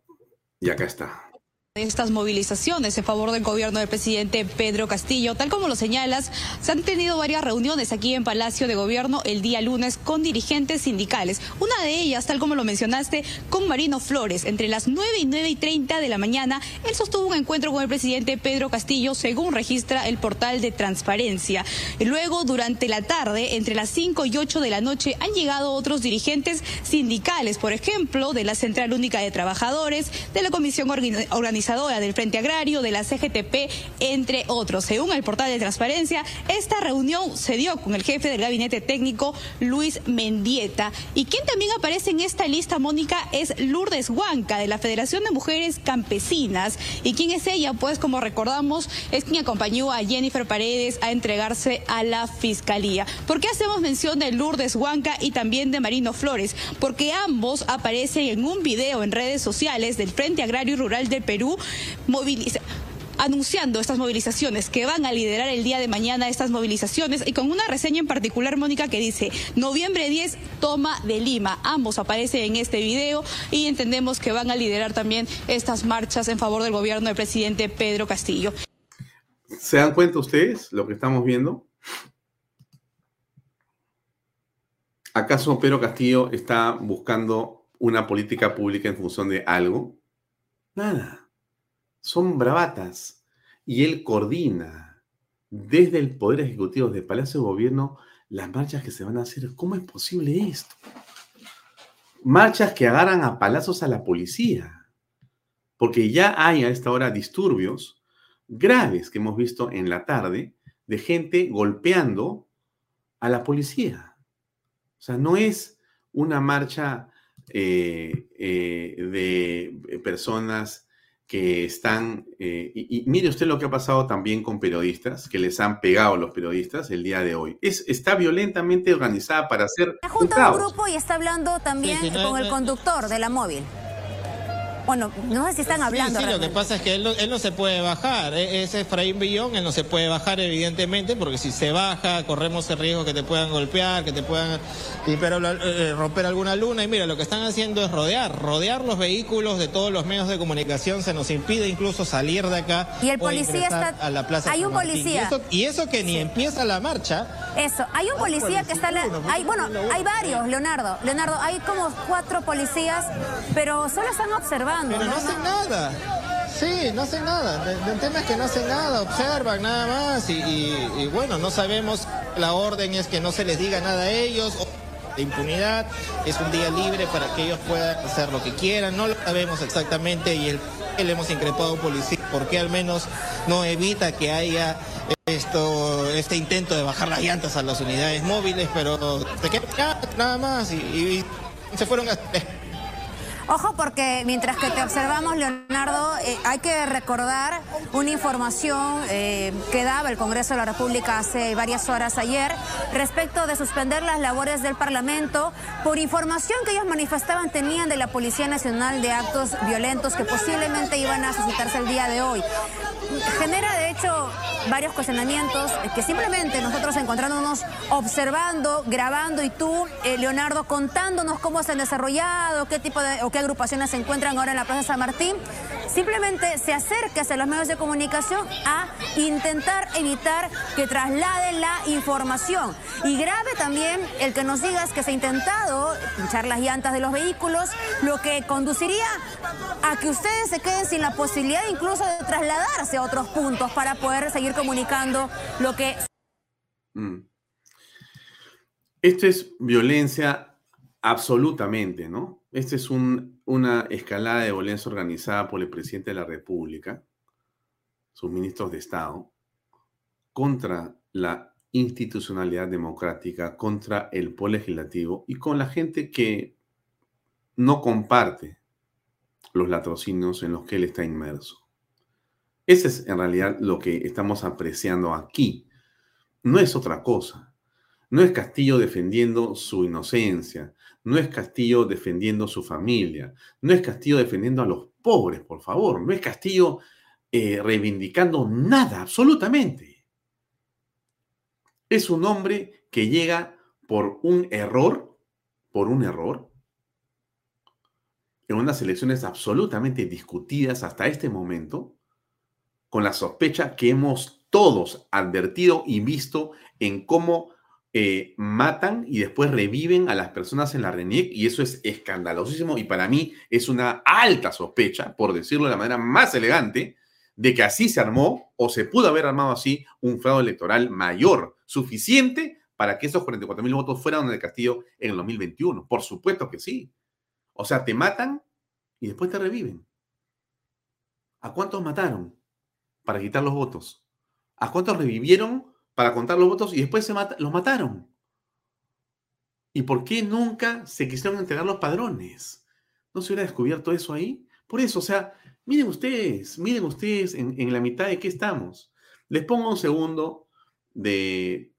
S2: Y acá está
S9: estas movilizaciones en favor del gobierno del presidente Pedro Castillo. Tal como lo señalas, se han tenido varias reuniones aquí en Palacio de Gobierno el día lunes con dirigentes sindicales. Una de ellas, tal como lo mencionaste, con Marino Flores. Entre las 9 y 9 y 30 de la mañana, él sostuvo un encuentro con el presidente Pedro Castillo, según registra el portal de transparencia. Luego, durante la tarde, entre las 5 y 8 de la noche, han llegado otros dirigentes sindicales, por ejemplo, de la Central Única de Trabajadores, de la Comisión Organizada del Frente Agrario, de la CGTP, entre otros. Según el portal de transparencia, esta reunión se dio con el jefe del gabinete técnico, Luis Mendieta. Y quien también aparece en esta lista, Mónica, es Lourdes Huanca, de la Federación de Mujeres Campesinas. ¿Y quién es ella? Pues como recordamos, es quien acompañó a Jennifer Paredes a entregarse a la Fiscalía. ¿Por qué hacemos mención de Lourdes Huanca y también de Marino Flores? Porque ambos aparecen en un video en redes sociales del Frente Agrario Rural del Perú anunciando estas movilizaciones, que van a liderar el día de mañana estas movilizaciones y con una reseña en particular, Mónica, que dice, noviembre 10, toma de Lima. Ambos aparecen en este video y entendemos que van a liderar también estas marchas en favor del gobierno del presidente Pedro Castillo.
S2: ¿Se dan cuenta ustedes lo que estamos viendo? ¿Acaso Pedro Castillo está buscando una política pública en función de algo? Nada son bravatas y él coordina desde el Poder Ejecutivo, del Palacio de Gobierno, las marchas que se van a hacer. ¿Cómo es posible esto? Marchas que agarran a palazos a la policía, porque ya hay a esta hora disturbios graves que hemos visto en la tarde de gente golpeando a la policía. O sea, no es una marcha eh, eh, de personas que están, eh, y, mire usted lo que ha pasado también con periodistas, que les han pegado los periodistas el día de hoy. Es, está violentamente organizada para hacer...
S10: Junta un, un grupo y está hablando también con el conductor de la móvil. Bueno, no sé si están hablando.
S11: Sí, lo que pasa es que él no, se puede bajar. E-, ese Efraín Billón, él no se puede bajar, evidentemente, porque si se baja, corremos el riesgo que te puedan golpear, que te puedan eh, romper alguna luna. Y mira, lo que están haciendo es rodear, rodear los vehículos de todos los medios de comunicación. Se nos impide incluso salir de acá.
S10: Y el policía está.
S11: A la plaza
S10: hay un policía.
S11: Y eso, que ni empieza la marcha.
S10: Eso, hay un policía que está. hay, bueno, hay varios, Leonardo. Leonardo, hay como cuatro policías, pero solo están observando.
S11: Pero no hacen nada. Sí, no hacen nada. El, tema es que no hacen nada, observan nada más y, bueno, no sabemos, la orden es que no se les diga nada a ellos. De impunidad, es un día libre para que ellos puedan hacer lo que quieran, no lo sabemos exactamente y el, le hemos increpado a un policía porque al menos no evita que haya esto, este intento de bajar las llantas a las unidades móviles, pero se queda nada más y, y se fueron a
S10: Ojo porque mientras que te observamos, Leonardo, eh, hay que recordar una información eh, que daba el Congreso de la República hace varias horas ayer respecto de suspender las labores del Parlamento por información que ellos manifestaban tenían de la Policía Nacional de actos violentos que posiblemente iban a suscitarse el día de hoy. Genera de hecho varios cuestionamientos que simplemente nosotros encontrándonos observando, grabando y tú, eh, Leonardo, contándonos cómo se han desarrollado, qué tipo de qué agrupaciones se encuentran ahora en la Plaza San Martín, simplemente se acerca hacia los medios de comunicación a intentar evitar que trasladen la información. Y grave también el que nos digas que se ha intentado pinchar las llantas de los vehículos, lo que conduciría a que ustedes se queden sin la posibilidad incluso de trasladarse a otros puntos para poder seguir comunicando lo que...
S2: Mm. Esto es violencia absolutamente, ¿no? Esta es una escalada de violencia organizada por el presidente de la República, sus ministros de Estado, contra la institucionalidad democrática, contra el poder legislativo y con la gente que no comparte los latrocinios en los que él está inmerso. Ese es en realidad lo que estamos apreciando aquí. No es otra cosa. No es Castillo defendiendo su inocencia, no es Castillo defendiendo su familia, no es Castillo defendiendo a los pobres, por favor, no es Castillo eh, reivindicando nada, absolutamente. Es un hombre que llega por un error, por un error, en unas elecciones absolutamente discutidas hasta este momento, con la sospecha que hemos todos advertido y visto en cómo eh, matan y después reviven a las personas en la RENIEC y eso es escandalosísimo y para mí es una alta sospecha, por decirlo de la manera más elegante, de que así se armó o se pudo haber armado así un fraude electoral mayor, suficiente para que esos 44 mil votos fueran de Castillo en el 2021. Por supuesto que sí. O sea, te matan y después te reviven. ¿A cuántos mataron para quitar los votos? ¿A cuántos revivieron para contar los votos y después se los mataron. ¿Y por qué nunca se quisieron entregar los padrones? ¿No se hubiera descubierto eso ahí? Por eso, o sea, miren ustedes, miren ustedes en, la mitad de qué estamos. Les pongo un segundo de,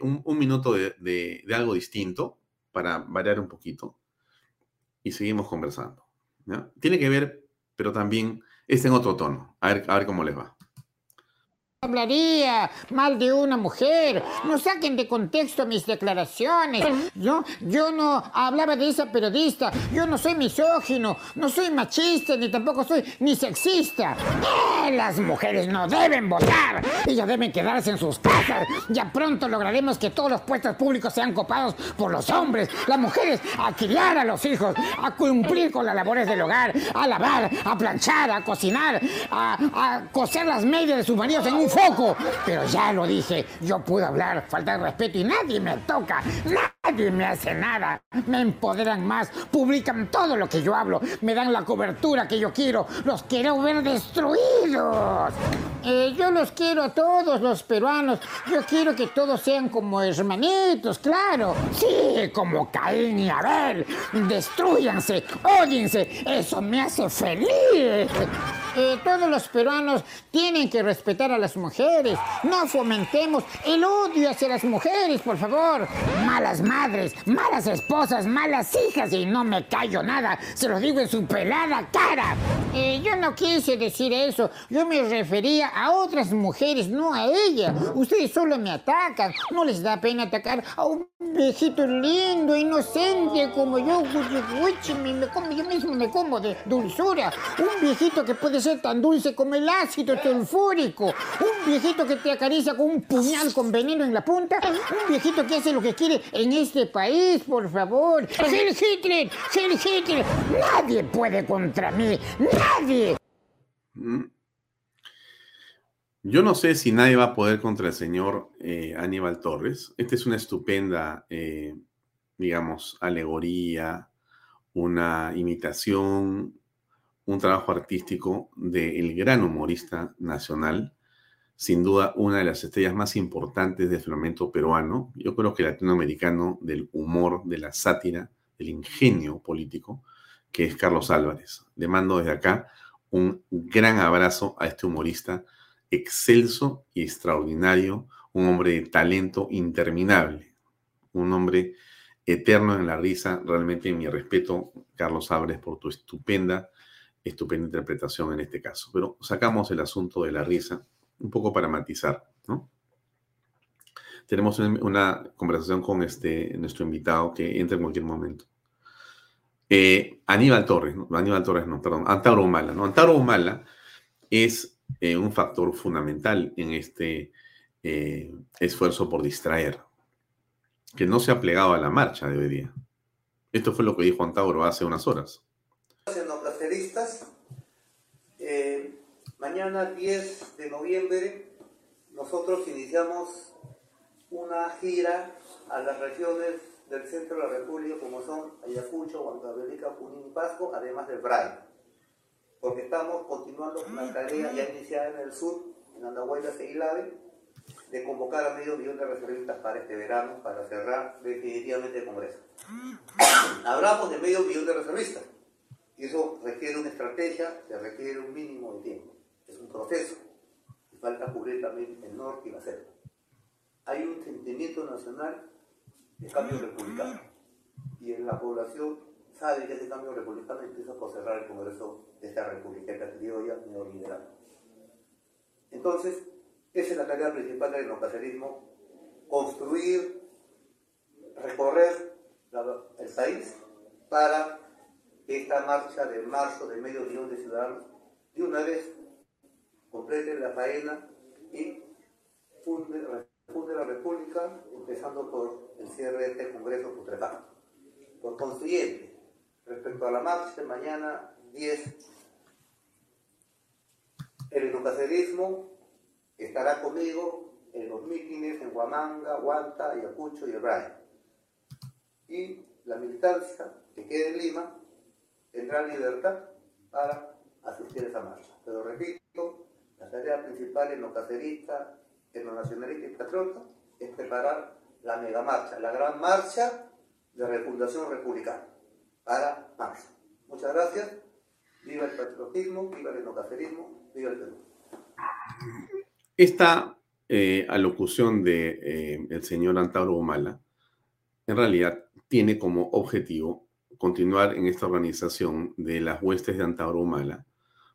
S2: un, minuto de, algo distinto para variar un poquito y seguimos conversando. Tiene que ver, pero también es en otro tono. A ver, a ver cómo les va
S12: hablaría mal de una mujer. No saquen de contexto mis declaraciones. Yo, yo no hablaba de esa periodista. Yo no soy misógino, no soy machista, ni tampoco soy ni sexista. Eh, las mujeres no deben votar. Ellas deben quedarse en sus casas. Ya pronto lograremos que todos los puestos públicos sean copados por los hombres. Las mujeres a criar a los hijos, a cumplir con las labores del hogar, a lavar, a planchar, a cocinar, a, a coser las medias de sus maridos en un foco. Pero ya lo dije, yo puedo hablar, falta de respeto y nadie me toca. Nadie me hace nada. Me empoderan más, publican todo lo que yo hablo, me dan la cobertura que yo quiero. Los quiero ver destruidos. Eh, yo los quiero a todos los peruanos. Yo quiero que todos sean como hermanitos, claro. Sí, como Caín y Abel. Destruyanse, óyense. Eso me hace feliz. Eh, todos los peruanos tienen que respetar a las mujeres. No fomentemos el odio hacia las mujeres, por favor. Malas madres, malas esposas, malas hijas y no me callo nada. Se lo digo en su pelada cara. Eh, yo no quise decir eso. Yo me refería a otras mujeres, no a ella. Ustedes solo me atacan. No les da pena atacar a un viejito lindo, inocente como yo. Yo mismo me como de dulzura. Un viejito que puede tan dulce como el ácido sulfúrico. Un viejito que te acaricia con un puñal con veneno en la punta. Un viejito que hace lo que quiere en este país, por favor. ¡Heil Hitler! ¡Heil Hitler! Nadie puede contra mí. ¡Nadie!
S2: Mm. Yo no sé si nadie va a poder contra el señor eh, Aníbal Torres. Esta es una estupenda, eh, digamos, alegoría, una imitación, un trabajo artístico del gran humorista nacional, sin duda una de las estrellas más importantes del flamenco peruano, yo creo que latinoamericano, del humor, de la sátira, del ingenio político, que es Carlos Álvarez. Le mando desde acá un gran abrazo a este humorista excelso y extraordinario, un hombre de talento interminable, un hombre eterno en la risa. Realmente mi respeto, Carlos Álvarez, por tu estupenda estupenda interpretación en este caso. Pero sacamos el asunto de la risa un poco para matizar, ¿no? Tenemos una conversación con este, nuestro invitado que entra en cualquier momento. Eh, Aníbal Torres, ¿no? Aníbal Torres, no, perdón, Antaro Humala, ¿no? Antaro Humala es eh, un factor fundamental en este eh, esfuerzo por distraer, que no se ha plegado a la marcha de hoy día. Esto fue lo que dijo Antauro hace unas horas.
S13: Eh, mañana 10 de noviembre nosotros iniciamos una gira a las regiones del centro de la República como son Ayacucho, Huancavelica, Junín y Pasco, además del Bray. Porque estamos continuando con la tarea ya iniciada en el sur, en Andahuayla, Seguilave, de convocar a medio millón de reservistas para este verano, para cerrar definitivamente el Congreso. Hablamos de medio millón de reservistas. Y eso requiere una estrategia, se requiere un mínimo de tiempo. Es un proceso. Y falta cubrir también el norte y la selva. Hay un sentimiento nacional de cambio republicano. Y en la población sabe que ese cambio republicano empieza por cerrar el Congreso de esta República criolla neoliberal. Entonces, esa es la tarea principal del neocacerismo, construir, recorrer el país para esta marcha de marzo de medio millón de ciudadanos de una vez complete la faena y funde, la República, empezando por el cierre de este Congreso putrefacto. Por consiguiente, respecto a la marcha de mañana 10, el educacerismo estará conmigo en los mítines en Huamanga, Huanta, Ayacucho y El Y la militancia que quede en Lima tendrá libertad para asistir a esa marcha. Pero repito, la tarea principal en lo cacerista, en lo nacionalista y patriota, es preparar la mega marcha, la gran marcha de refundación republicana para marzo. Muchas gracias. Viva el patriotismo, viva el enocacerismo, viva el Perú.
S2: Esta eh, alocución de, eh, señor Antauro Humala en realidad tiene como objetivo continuar en esta organización de las huestes de Antauro Humala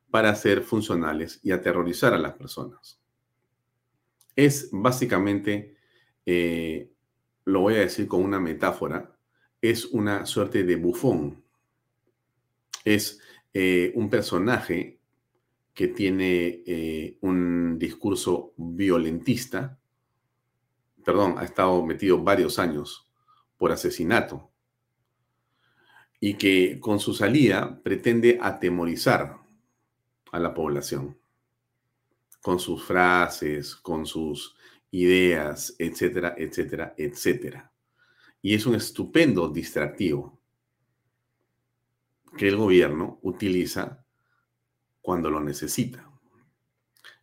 S2: para ser funcionales y aterrorizar a las personas. Es básicamente, eh, lo voy a decir con una metáfora, es una suerte de bufón. Es eh, un personaje que tiene eh, un discurso violentista, perdón, ha estado metido varios años por asesinato, y que con su salida pretende atemorizar a la población. con sus frases, con sus ideas, etcétera, etcétera, etcétera. Y es un estupendo distractivo que el gobierno utiliza cuando lo necesita.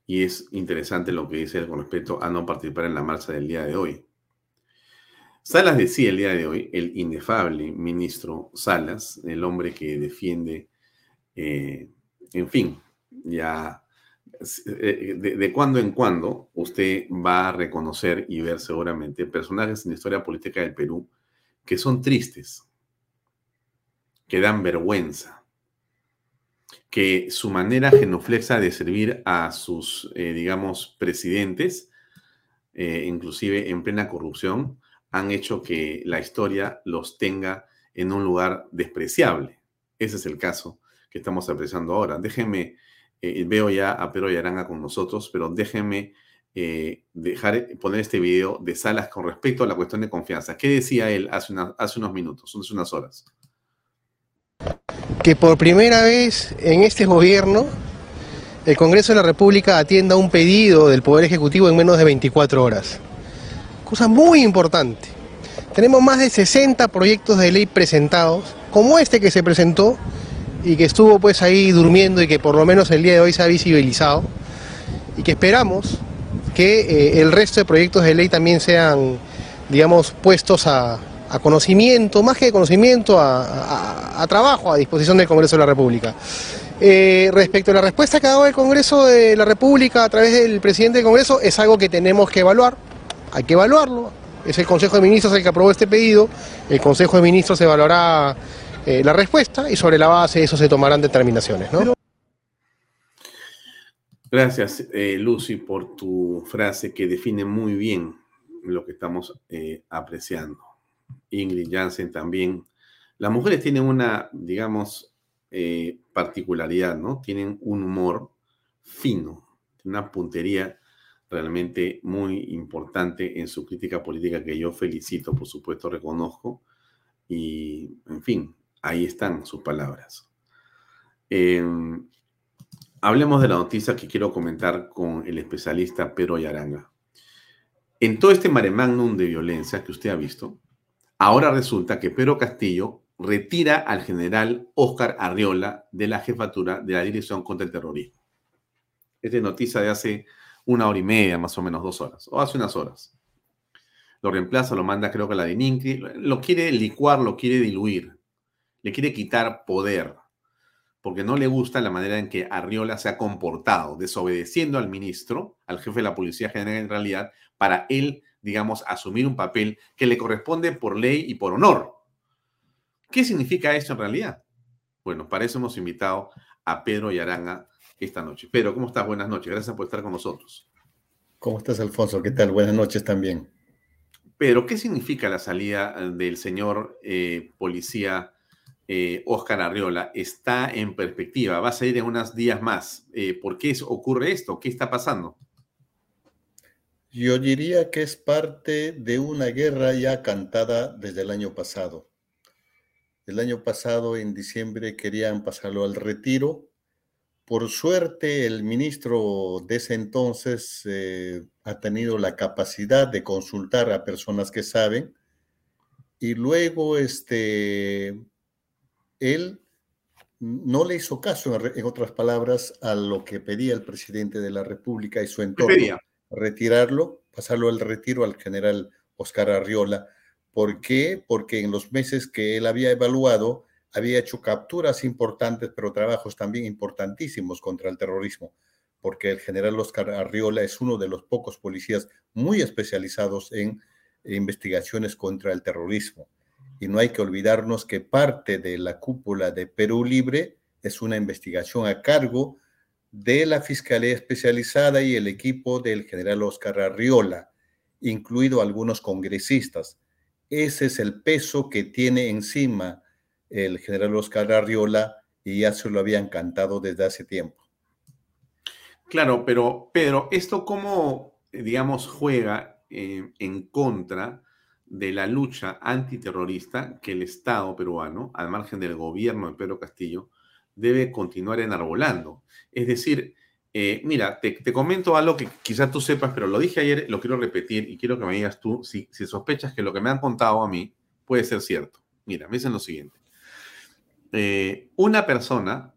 S2: Y es interesante lo que dice él con respecto a no participar en la marcha del día de hoy. Salas decía el día de hoy, el inefable ministro Salas, el hombre que defiende, eh, en fin, ya eh, de, cuando en cuando usted va a reconocer y ver seguramente personajes en la historia política del Perú que son tristes, que dan vergüenza, que su manera genuflexa de servir a sus, eh, digamos, presidentes, eh, inclusive en plena corrupción, han hecho que la historia los tenga en un lugar despreciable. Ese es el caso que estamos apreciando ahora. Déjenme, eh, veo ya a Pedro Yaranga con nosotros, pero déjenme dejar poner este video de Salas con respecto a la cuestión de confianza. ¿Qué decía él hace, hace unos minutos, hace unas horas?
S14: que por primera vez en este gobierno el Congreso de la República atienda un pedido del Poder Ejecutivo en menos de 24 horas. Cosa muy importante. Tenemos más de 60 proyectos de ley presentados, como este que se presentó y que estuvo pues ahí durmiendo y que por lo menos el día de hoy se ha visibilizado y que esperamos que eh, el resto de proyectos de ley también sean, digamos, puestos a, conocimiento, más que de conocimiento, a, trabajo a disposición del Congreso de la República. Eh, respecto a la respuesta que ha dado el Congreso de la República a través del presidente del Congreso, es algo que tenemos que evaluar, hay que evaluarlo. Es el Consejo de Ministros el que aprobó este pedido, el Consejo de Ministros evaluará eh, la respuesta y sobre la base de eso se tomarán determinaciones.
S2: Gracias, eh, Lucy, por tu frase que define muy bien lo que estamos apreciando. Ingrid Jansen también. Las mujeres tienen una, digamos, eh, particularidad, ¿no? Tienen un humor fino, una puntería realmente muy importante en su crítica política que yo felicito, por supuesto, reconozco. Y, en fin, ahí están sus palabras. Em, hablemos de la noticia que quiero comentar con el especialista Pedro Yaranga. En todo este mare magnum de violencia que usted ha visto, Ahora resulta que Pedro Castillo retira al general Óscar Arriola de la jefatura de la Dirección contra el Terrorismo. Esta es noticia de hace una hora y media, más o menos dos horas, o hace unas horas. Lo reemplaza, lo manda creo que a la de lo quiere licuar, lo quiere diluir, le quiere quitar poder, porque no le gusta la manera en que Arriola se ha comportado, desobedeciendo al ministro, al jefe de la Policía General en realidad, para él digamos, asumir un papel que le corresponde por ley y por honor. ¿Qué significa esto en realidad? Bueno, para eso hemos invitado a Pedro Yaranga esta noche. Pedro, ¿cómo estás? Buenas noches. Gracias por estar con nosotros.
S15: ¿Cómo estás, Alfonso? ¿Qué tal? Buenas noches también.
S2: Pedro, ¿qué significa la salida del señor eh, policía Oscar eh, Arriola? ¿Está en perspectiva? ¿Va a salir en unos días más? ¿Por qué ocurre esto? ¿Qué está pasando?
S15: Yo diría que es parte de una guerra ya cantada desde el año pasado. El año pasado, en diciembre, querían pasarlo al retiro. Por suerte, el ministro de ese entonces eh, ha tenido la capacidad de consultar a personas que saben y luego este, él no le hizo caso, en otras palabras, a lo que pedía el presidente de la República y su entorno retirarlo, pasarlo al retiro al general Oscar Arriola. ¿Por qué? Porque en los meses que él había evaluado, había hecho capturas importantes, pero trabajos también importantísimos contra el terrorismo, porque el general Oscar Arriola es uno de los pocos policías muy especializados en investigaciones contra el terrorismo. Y no hay que olvidarnos que parte de la cúpula de Perú Libre es una investigación a cargo de la Fiscalía Especializada y el equipo del general Oscar Arriola, incluido algunos congresistas. Ese es el peso que tiene encima el general Oscar Arriola y ya se lo habían cantado desde hace tiempo.
S2: Claro, pero Pedro, ¿esto cómo, digamos, juega eh, en contra de la lucha antiterrorista que el Estado peruano, al margen del gobierno de Pedro Castillo, debe continuar enarbolando. Es decir, Eh, mira, te, comento algo que quizás tú sepas, pero lo dije ayer, lo quiero repetir y quiero que me digas tú si, sospechas que lo que me han contado a mí puede ser cierto. Mira, me dicen lo siguiente. Eh, una persona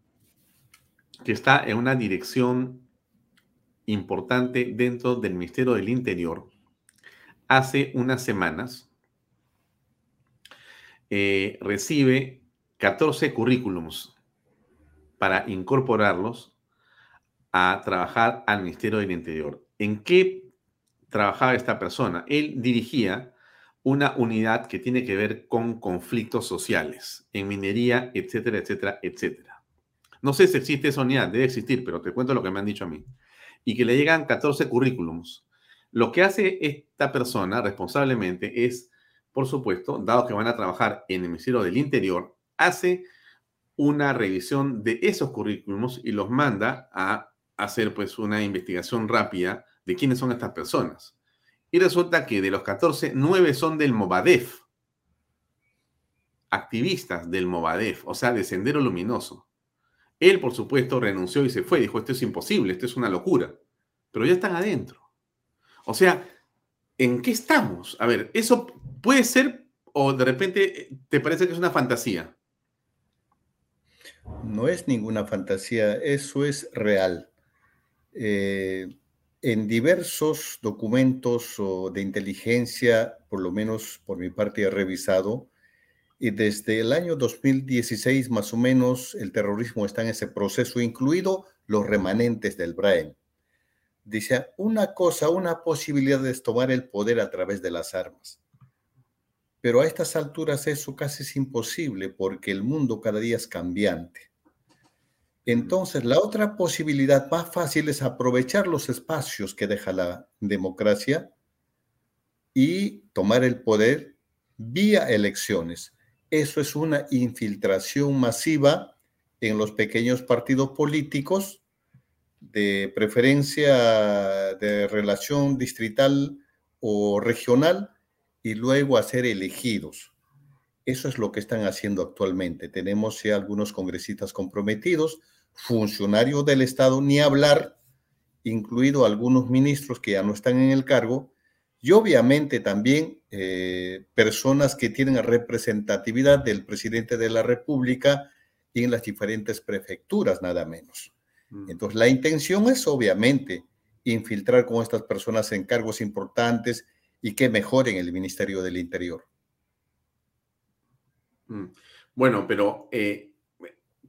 S2: que está en una dirección importante dentro del Ministerio del Interior hace unas semanas eh, recibe 14 currículums para incorporarlos a trabajar al Ministerio del Interior. ¿En qué trabajaba esta persona? Él dirigía una unidad que tiene que ver con conflictos sociales, en minería, etcétera, etcétera, etcétera. No sé si existe esa unidad, debe existir, pero te cuento lo que me han dicho a mí. Y que le llegan 14 currículums. Lo que hace esta persona responsablemente es, por supuesto, dado que van a trabajar en el Ministerio del Interior, hace una revisión de esos currículums y los manda a hacer pues una investigación rápida de quiénes son estas personas. Y resulta que de los 14, 9 son del Movadef. Activistas del Movadef, o sea, de Sendero Luminoso. Él, por supuesto, renunció y se fue. Dijo, esto es imposible, esto es una locura. Pero ya están adentro. O sea, ¿en qué estamos? A ver, ¿eso puede ser o de repente te parece que es una fantasía?
S15: No es ninguna fantasía, eso es real. Eh, en diversos documentos de inteligencia, por lo menos por mi parte he revisado, y desde el año 2016 más o menos el terrorismo está en ese proceso, incluido los remanentes del Brain. Dice, una cosa, una posibilidad es tomar el poder a través de las armas. Pero a estas alturas eso casi es imposible porque el mundo cada día es cambiante. Entonces, la otra posibilidad más fácil es aprovechar los espacios que deja la democracia y tomar el poder vía elecciones. Eso es una infiltración masiva en los pequeños partidos políticos de preferencia de relación distrital o regional y luego hacer elegidos. Eso es lo que están haciendo actualmente. Tenemos ya algunos congresistas comprometidos, funcionarios del Estado, ni hablar, incluido algunos ministros que ya no están en el cargo, y obviamente también eh, personas que tienen representatividad del presidente de la República en las diferentes prefecturas, nada menos. Mm. Entonces, la intención es obviamente infiltrar con estas personas en cargos importantes y que mejoren el Ministerio del Interior.
S2: Mm. Bueno, pero eh,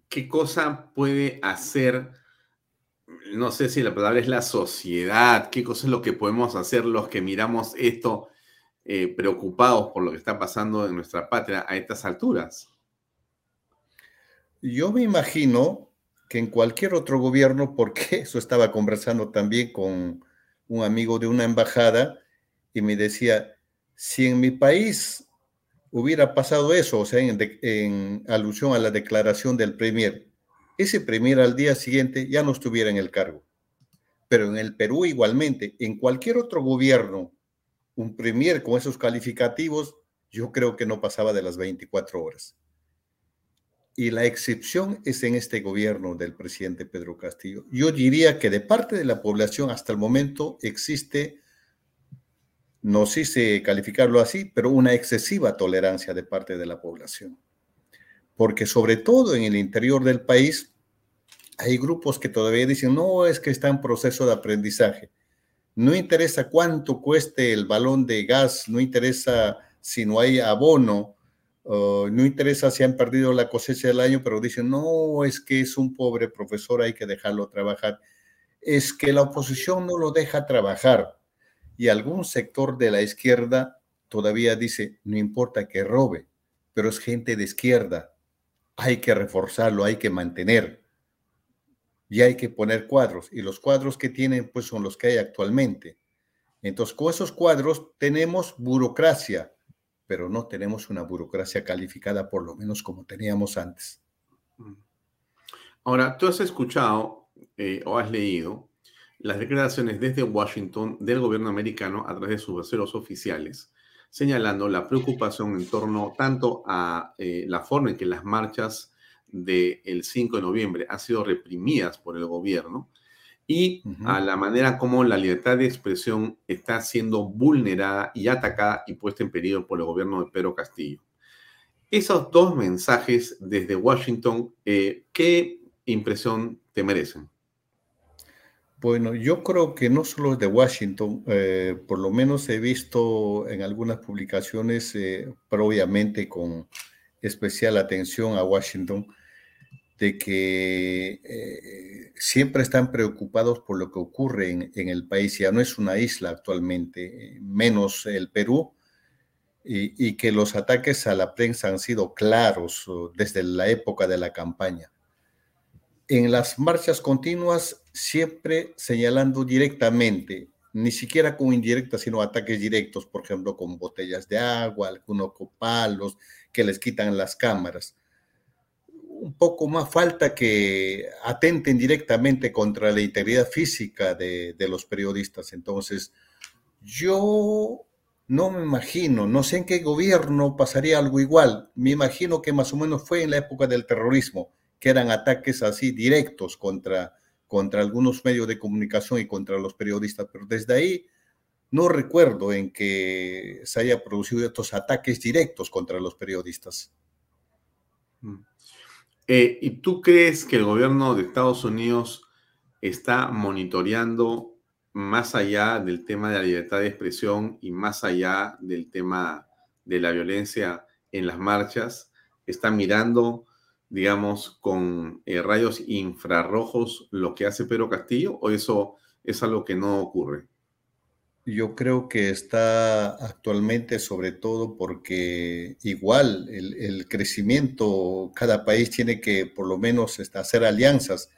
S2: ¿qué cosa puede hacer? No sé si la palabra es la sociedad, qué cosa es lo que podemos hacer los que miramos esto eh, preocupados por lo que está pasando en nuestra patria a estas alturas.
S15: Yo me imagino que en cualquier otro gobierno, porque eso estaba conversando también con un amigo de una embajada y me decía, si en mi país hubiera pasado eso, o sea, en, alusión a la declaración del Premier, ese Premier al día siguiente ya no estuviera en el cargo. Pero en el Perú igualmente, en cualquier otro gobierno, un Premier con esos calificativos, yo creo que no pasaba de las 24 horas. Y la excepción es en este gobierno del presidente Pedro Castillo. Yo diría que de parte de la población hasta el momento existe no sé calificarlo así, pero una excesiva tolerancia de parte de la población. Porque sobre todo en el interior del país hay grupos que todavía dicen, no, es que está en proceso de aprendizaje. No interesa cuánto cueste el balón de gas, no interesa si no hay abono, no interesa si han perdido la cosecha del año, pero dicen, no, es que es un pobre profesor, hay que dejarlo trabajar. Es que la oposición no lo deja trabajar y algún sector de la izquierda todavía dice, no importa que robe, pero es gente de izquierda, hay que reforzarlo, hay que mantener. Y hay que poner cuadros. Y los cuadros que tienen, pues son los que hay actualmente. Entonces, con esos cuadros tenemos burocracia, pero no tenemos una burocracia calificada, por lo menos como teníamos antes.
S2: Ahora, tú has escuchado eh, o has leído las declaraciones desde Washington del gobierno americano a través de sus voceros oficiales, señalando la preocupación en torno tanto a eh, la forma en que las marchas del 5 de noviembre han sido reprimidas por el gobierno y a la manera como la libertad de expresión está siendo vulnerada y atacada y puesta en peligro por el gobierno de Pedro Castillo. Esos dos mensajes desde Washington, eh, ¿qué impresión te merecen?
S15: Bueno, yo creo que no solo de Washington, eh, por lo menos he visto en algunas publicaciones, eh, pero obviamente con especial atención a Washington, de que eh, siempre están preocupados por lo que ocurre en, el país. Ya no es una isla actualmente, menos el Perú, y, y, que los ataques a la prensa han sido claros desde la época de la campaña. En las marchas continuas, siempre señalando directamente, ni siquiera con indirectas, sino ataques directos, por ejemplo, con botellas de agua, algunos copalos que les quitan las cámaras un poco más falta que atenten directamente contra la integridad física de, los periodistas. Entonces, yo no me imagino, no sé en qué gobierno pasaría algo igual. Me imagino que más o menos fue en la época del terrorismo, que eran ataques así directos contra, contra algunos medios de comunicación y contra los periodistas. Pero desde ahí no recuerdo en que se haya producido estos ataques directos contra los periodistas.
S2: Mm. Eh, ¿Y tú crees que el gobierno de Estados Unidos está monitoreando más allá del tema de la libertad de expresión y más allá del tema de la violencia en las marchas? ¿Está mirando, digamos, con eh, rayos infrarrojos lo que hace Pedro Castillo o eso es algo que no ocurre?
S15: Yo creo que está actualmente sobre todo porque igual el, crecimiento, cada país tiene que por lo menos este, hacer alianzas.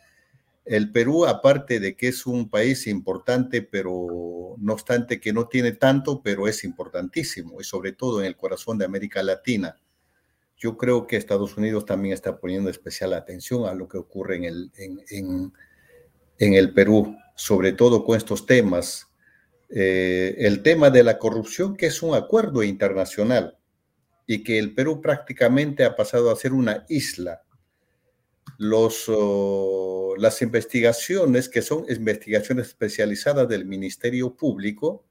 S15: El Perú, aparte de que es un país importante, pero no obstante que no tiene tanto, pero es importantísimo, y sobre todo en el corazón de América Latina. Yo creo que Estados Unidos también está poniendo especial atención a lo que ocurre en el, en el Perú, sobre todo con estos temas eh, el tema de la corrupción, que es un acuerdo internacional y que el Perú prácticamente ha pasado a ser una isla. Los, oh, las investigaciones, que son investigaciones especializadas del Ministerio Público,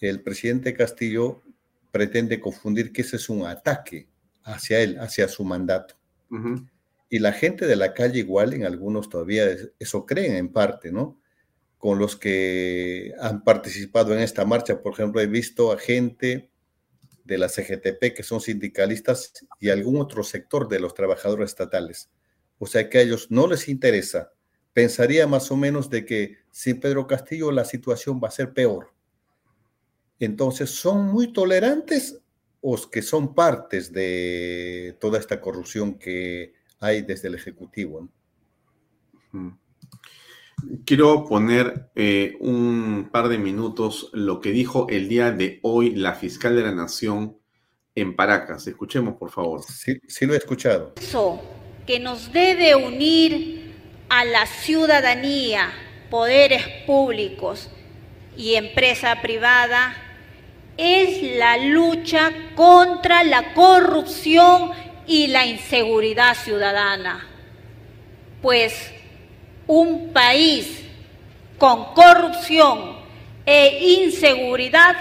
S15: el presidente Castillo pretende confundir que ese es un ataque hacia él, hacia su mandato. Y la gente de la calle igual, en algunos todavía eso creen en parte, ¿no? Con los que han participado en esta marcha. Por ejemplo, he visto a gente de la CGTP que son sindicalistas y algún otro sector de los trabajadores estatales. O sea que a ellos no les interesa. Pensaría más o menos de que sin Pedro Castillo la situación va a ser peor. Entonces, ¿son muy tolerantes o que son partes de toda esta corrupción que hay desde el Ejecutivo?
S2: Quiero poner eh, un par de minutos lo que dijo el día de hoy la fiscal de la Nación en Paracas. Escuchemos, por favor.
S15: Sí, sí lo he escuchado.
S16: Eso que nos debe unir a la ciudadanía, poderes públicos y empresa privada es la lucha contra la corrupción y la inseguridad ciudadana. Pues un país con corrupción e inseguridad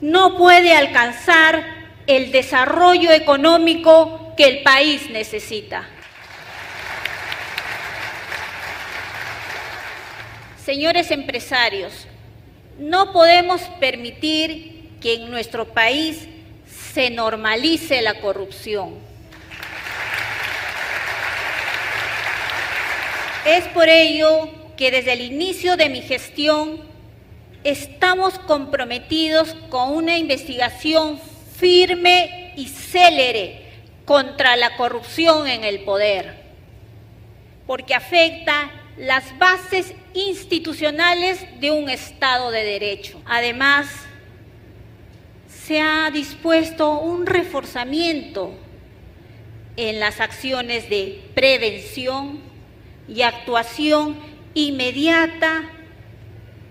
S16: no puede alcanzar el desarrollo económico que el país necesita. Señores empresarios, no podemos permitir que en nuestro país se normalice la corrupción. Es por ello que desde el inicio de mi gestión estamos comprometidos con una investigación firme y célere contra la corrupción en el poder, porque afecta las bases institucionales de un Estado de Derecho. Además, se ha dispuesto un reforzamiento en las acciones de prevención, y actuación inmediata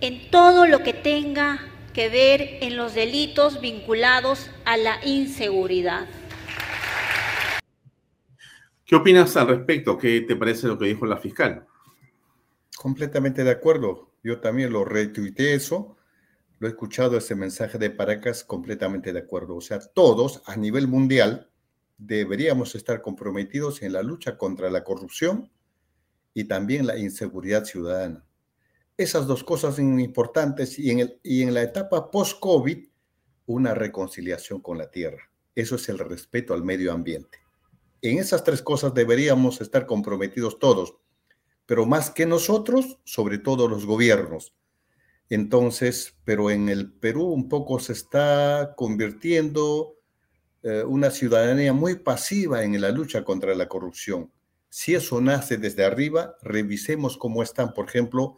S16: en todo lo que tenga que ver en los delitos vinculados a la inseguridad.
S2: ¿Qué opinas al respecto? ¿Qué te parece lo que dijo la fiscal?
S15: Completamente de acuerdo. Yo también lo retuiteé eso. Lo he escuchado ese mensaje de Paracas, completamente de acuerdo. O sea, todos a nivel mundial deberíamos estar comprometidos en la lucha contra la corrupción y también la inseguridad ciudadana. Esas dos cosas son importantes y en, el, y en la etapa post-COVID, una reconciliación con la tierra. Eso es el respeto al medio ambiente. En esas tres cosas deberíamos estar comprometidos todos, pero más que nosotros, sobre todo los gobiernos. Entonces, pero en el Perú un poco se está convirtiendo eh, una ciudadanía muy pasiva en la lucha contra la corrupción. Si eso nace desde arriba, revisemos cómo están, por ejemplo,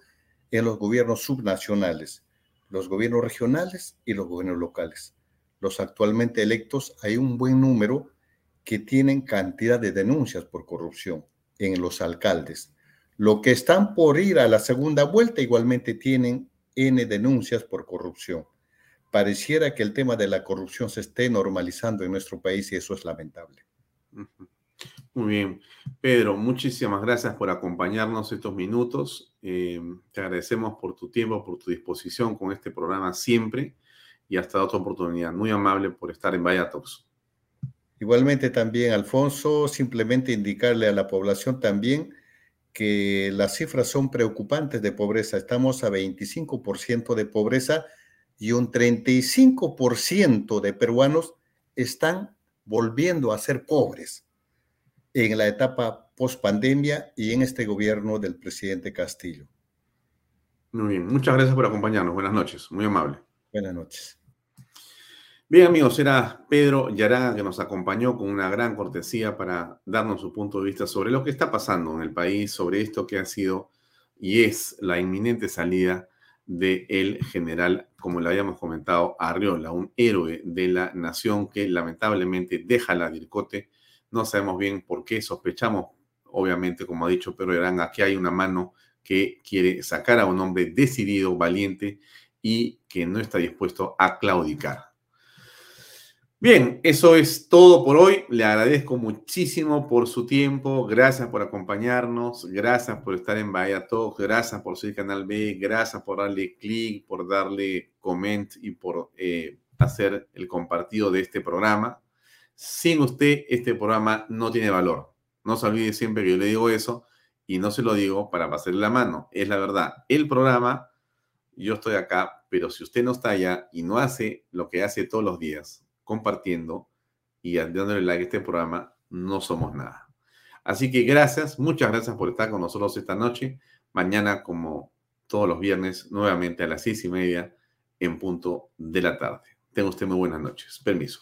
S15: en los gobiernos subnacionales, los gobiernos regionales y los gobiernos locales. Los actualmente electos, hay un buen número que tienen cantidad de denuncias por corrupción en los alcaldes. Lo que están por ir a la segunda vuelta igualmente tienen N denuncias por corrupción. Pareciera que el tema de la corrupción se esté normalizando en nuestro país y eso es lamentable.
S2: Muy bien. Pedro, muchísimas gracias por acompañarnos estos minutos. Eh, te agradecemos por tu tiempo, por tu disposición con este programa siempre y hasta otra oportunidad. Muy amable por estar en Vallatox.
S15: Igualmente también, Alfonso, simplemente indicarle a la población también que las cifras son preocupantes de pobreza. Estamos a 25% de pobreza y un 35% de peruanos están volviendo a ser pobres en la etapa post pandemia y en este gobierno del presidente Castillo.
S2: Muy bien, muchas gracias por acompañarnos. Buenas noches, muy amable.
S15: Buenas noches.
S2: Bien, amigos, era Pedro Yará que nos acompañó con una gran cortesía para darnos su punto de vista sobre lo que está pasando en el país, sobre esto que ha sido y es la inminente salida del general, como le habíamos comentado, Arriola, un héroe de la nación que lamentablemente deja la DIRCOTE no sabemos bien por qué, sospechamos, obviamente, como ha dicho Pedro Arán, aquí hay una mano que quiere sacar a un hombre decidido, valiente y que no está dispuesto a claudicar. Bien, eso es todo por hoy. Le agradezco muchísimo por su tiempo. Gracias por acompañarnos. Gracias por estar en Bahía Talk. Gracias por seguir Canal B. Gracias por darle clic, por darle comment y por eh, hacer el compartido de este programa. Sin usted, este programa no tiene valor. No se olvide siempre que yo le digo eso y no se lo digo para pasarle la mano. Es la verdad. El programa, yo estoy acá, pero si usted no está allá y no hace lo que hace todos los días, compartiendo y dándole like a este programa, no somos nada. Así que gracias, muchas gracias por estar con nosotros esta noche. Mañana, como todos los viernes, nuevamente a las seis y media en punto de la tarde. Tenga usted muy buenas noches. Permiso.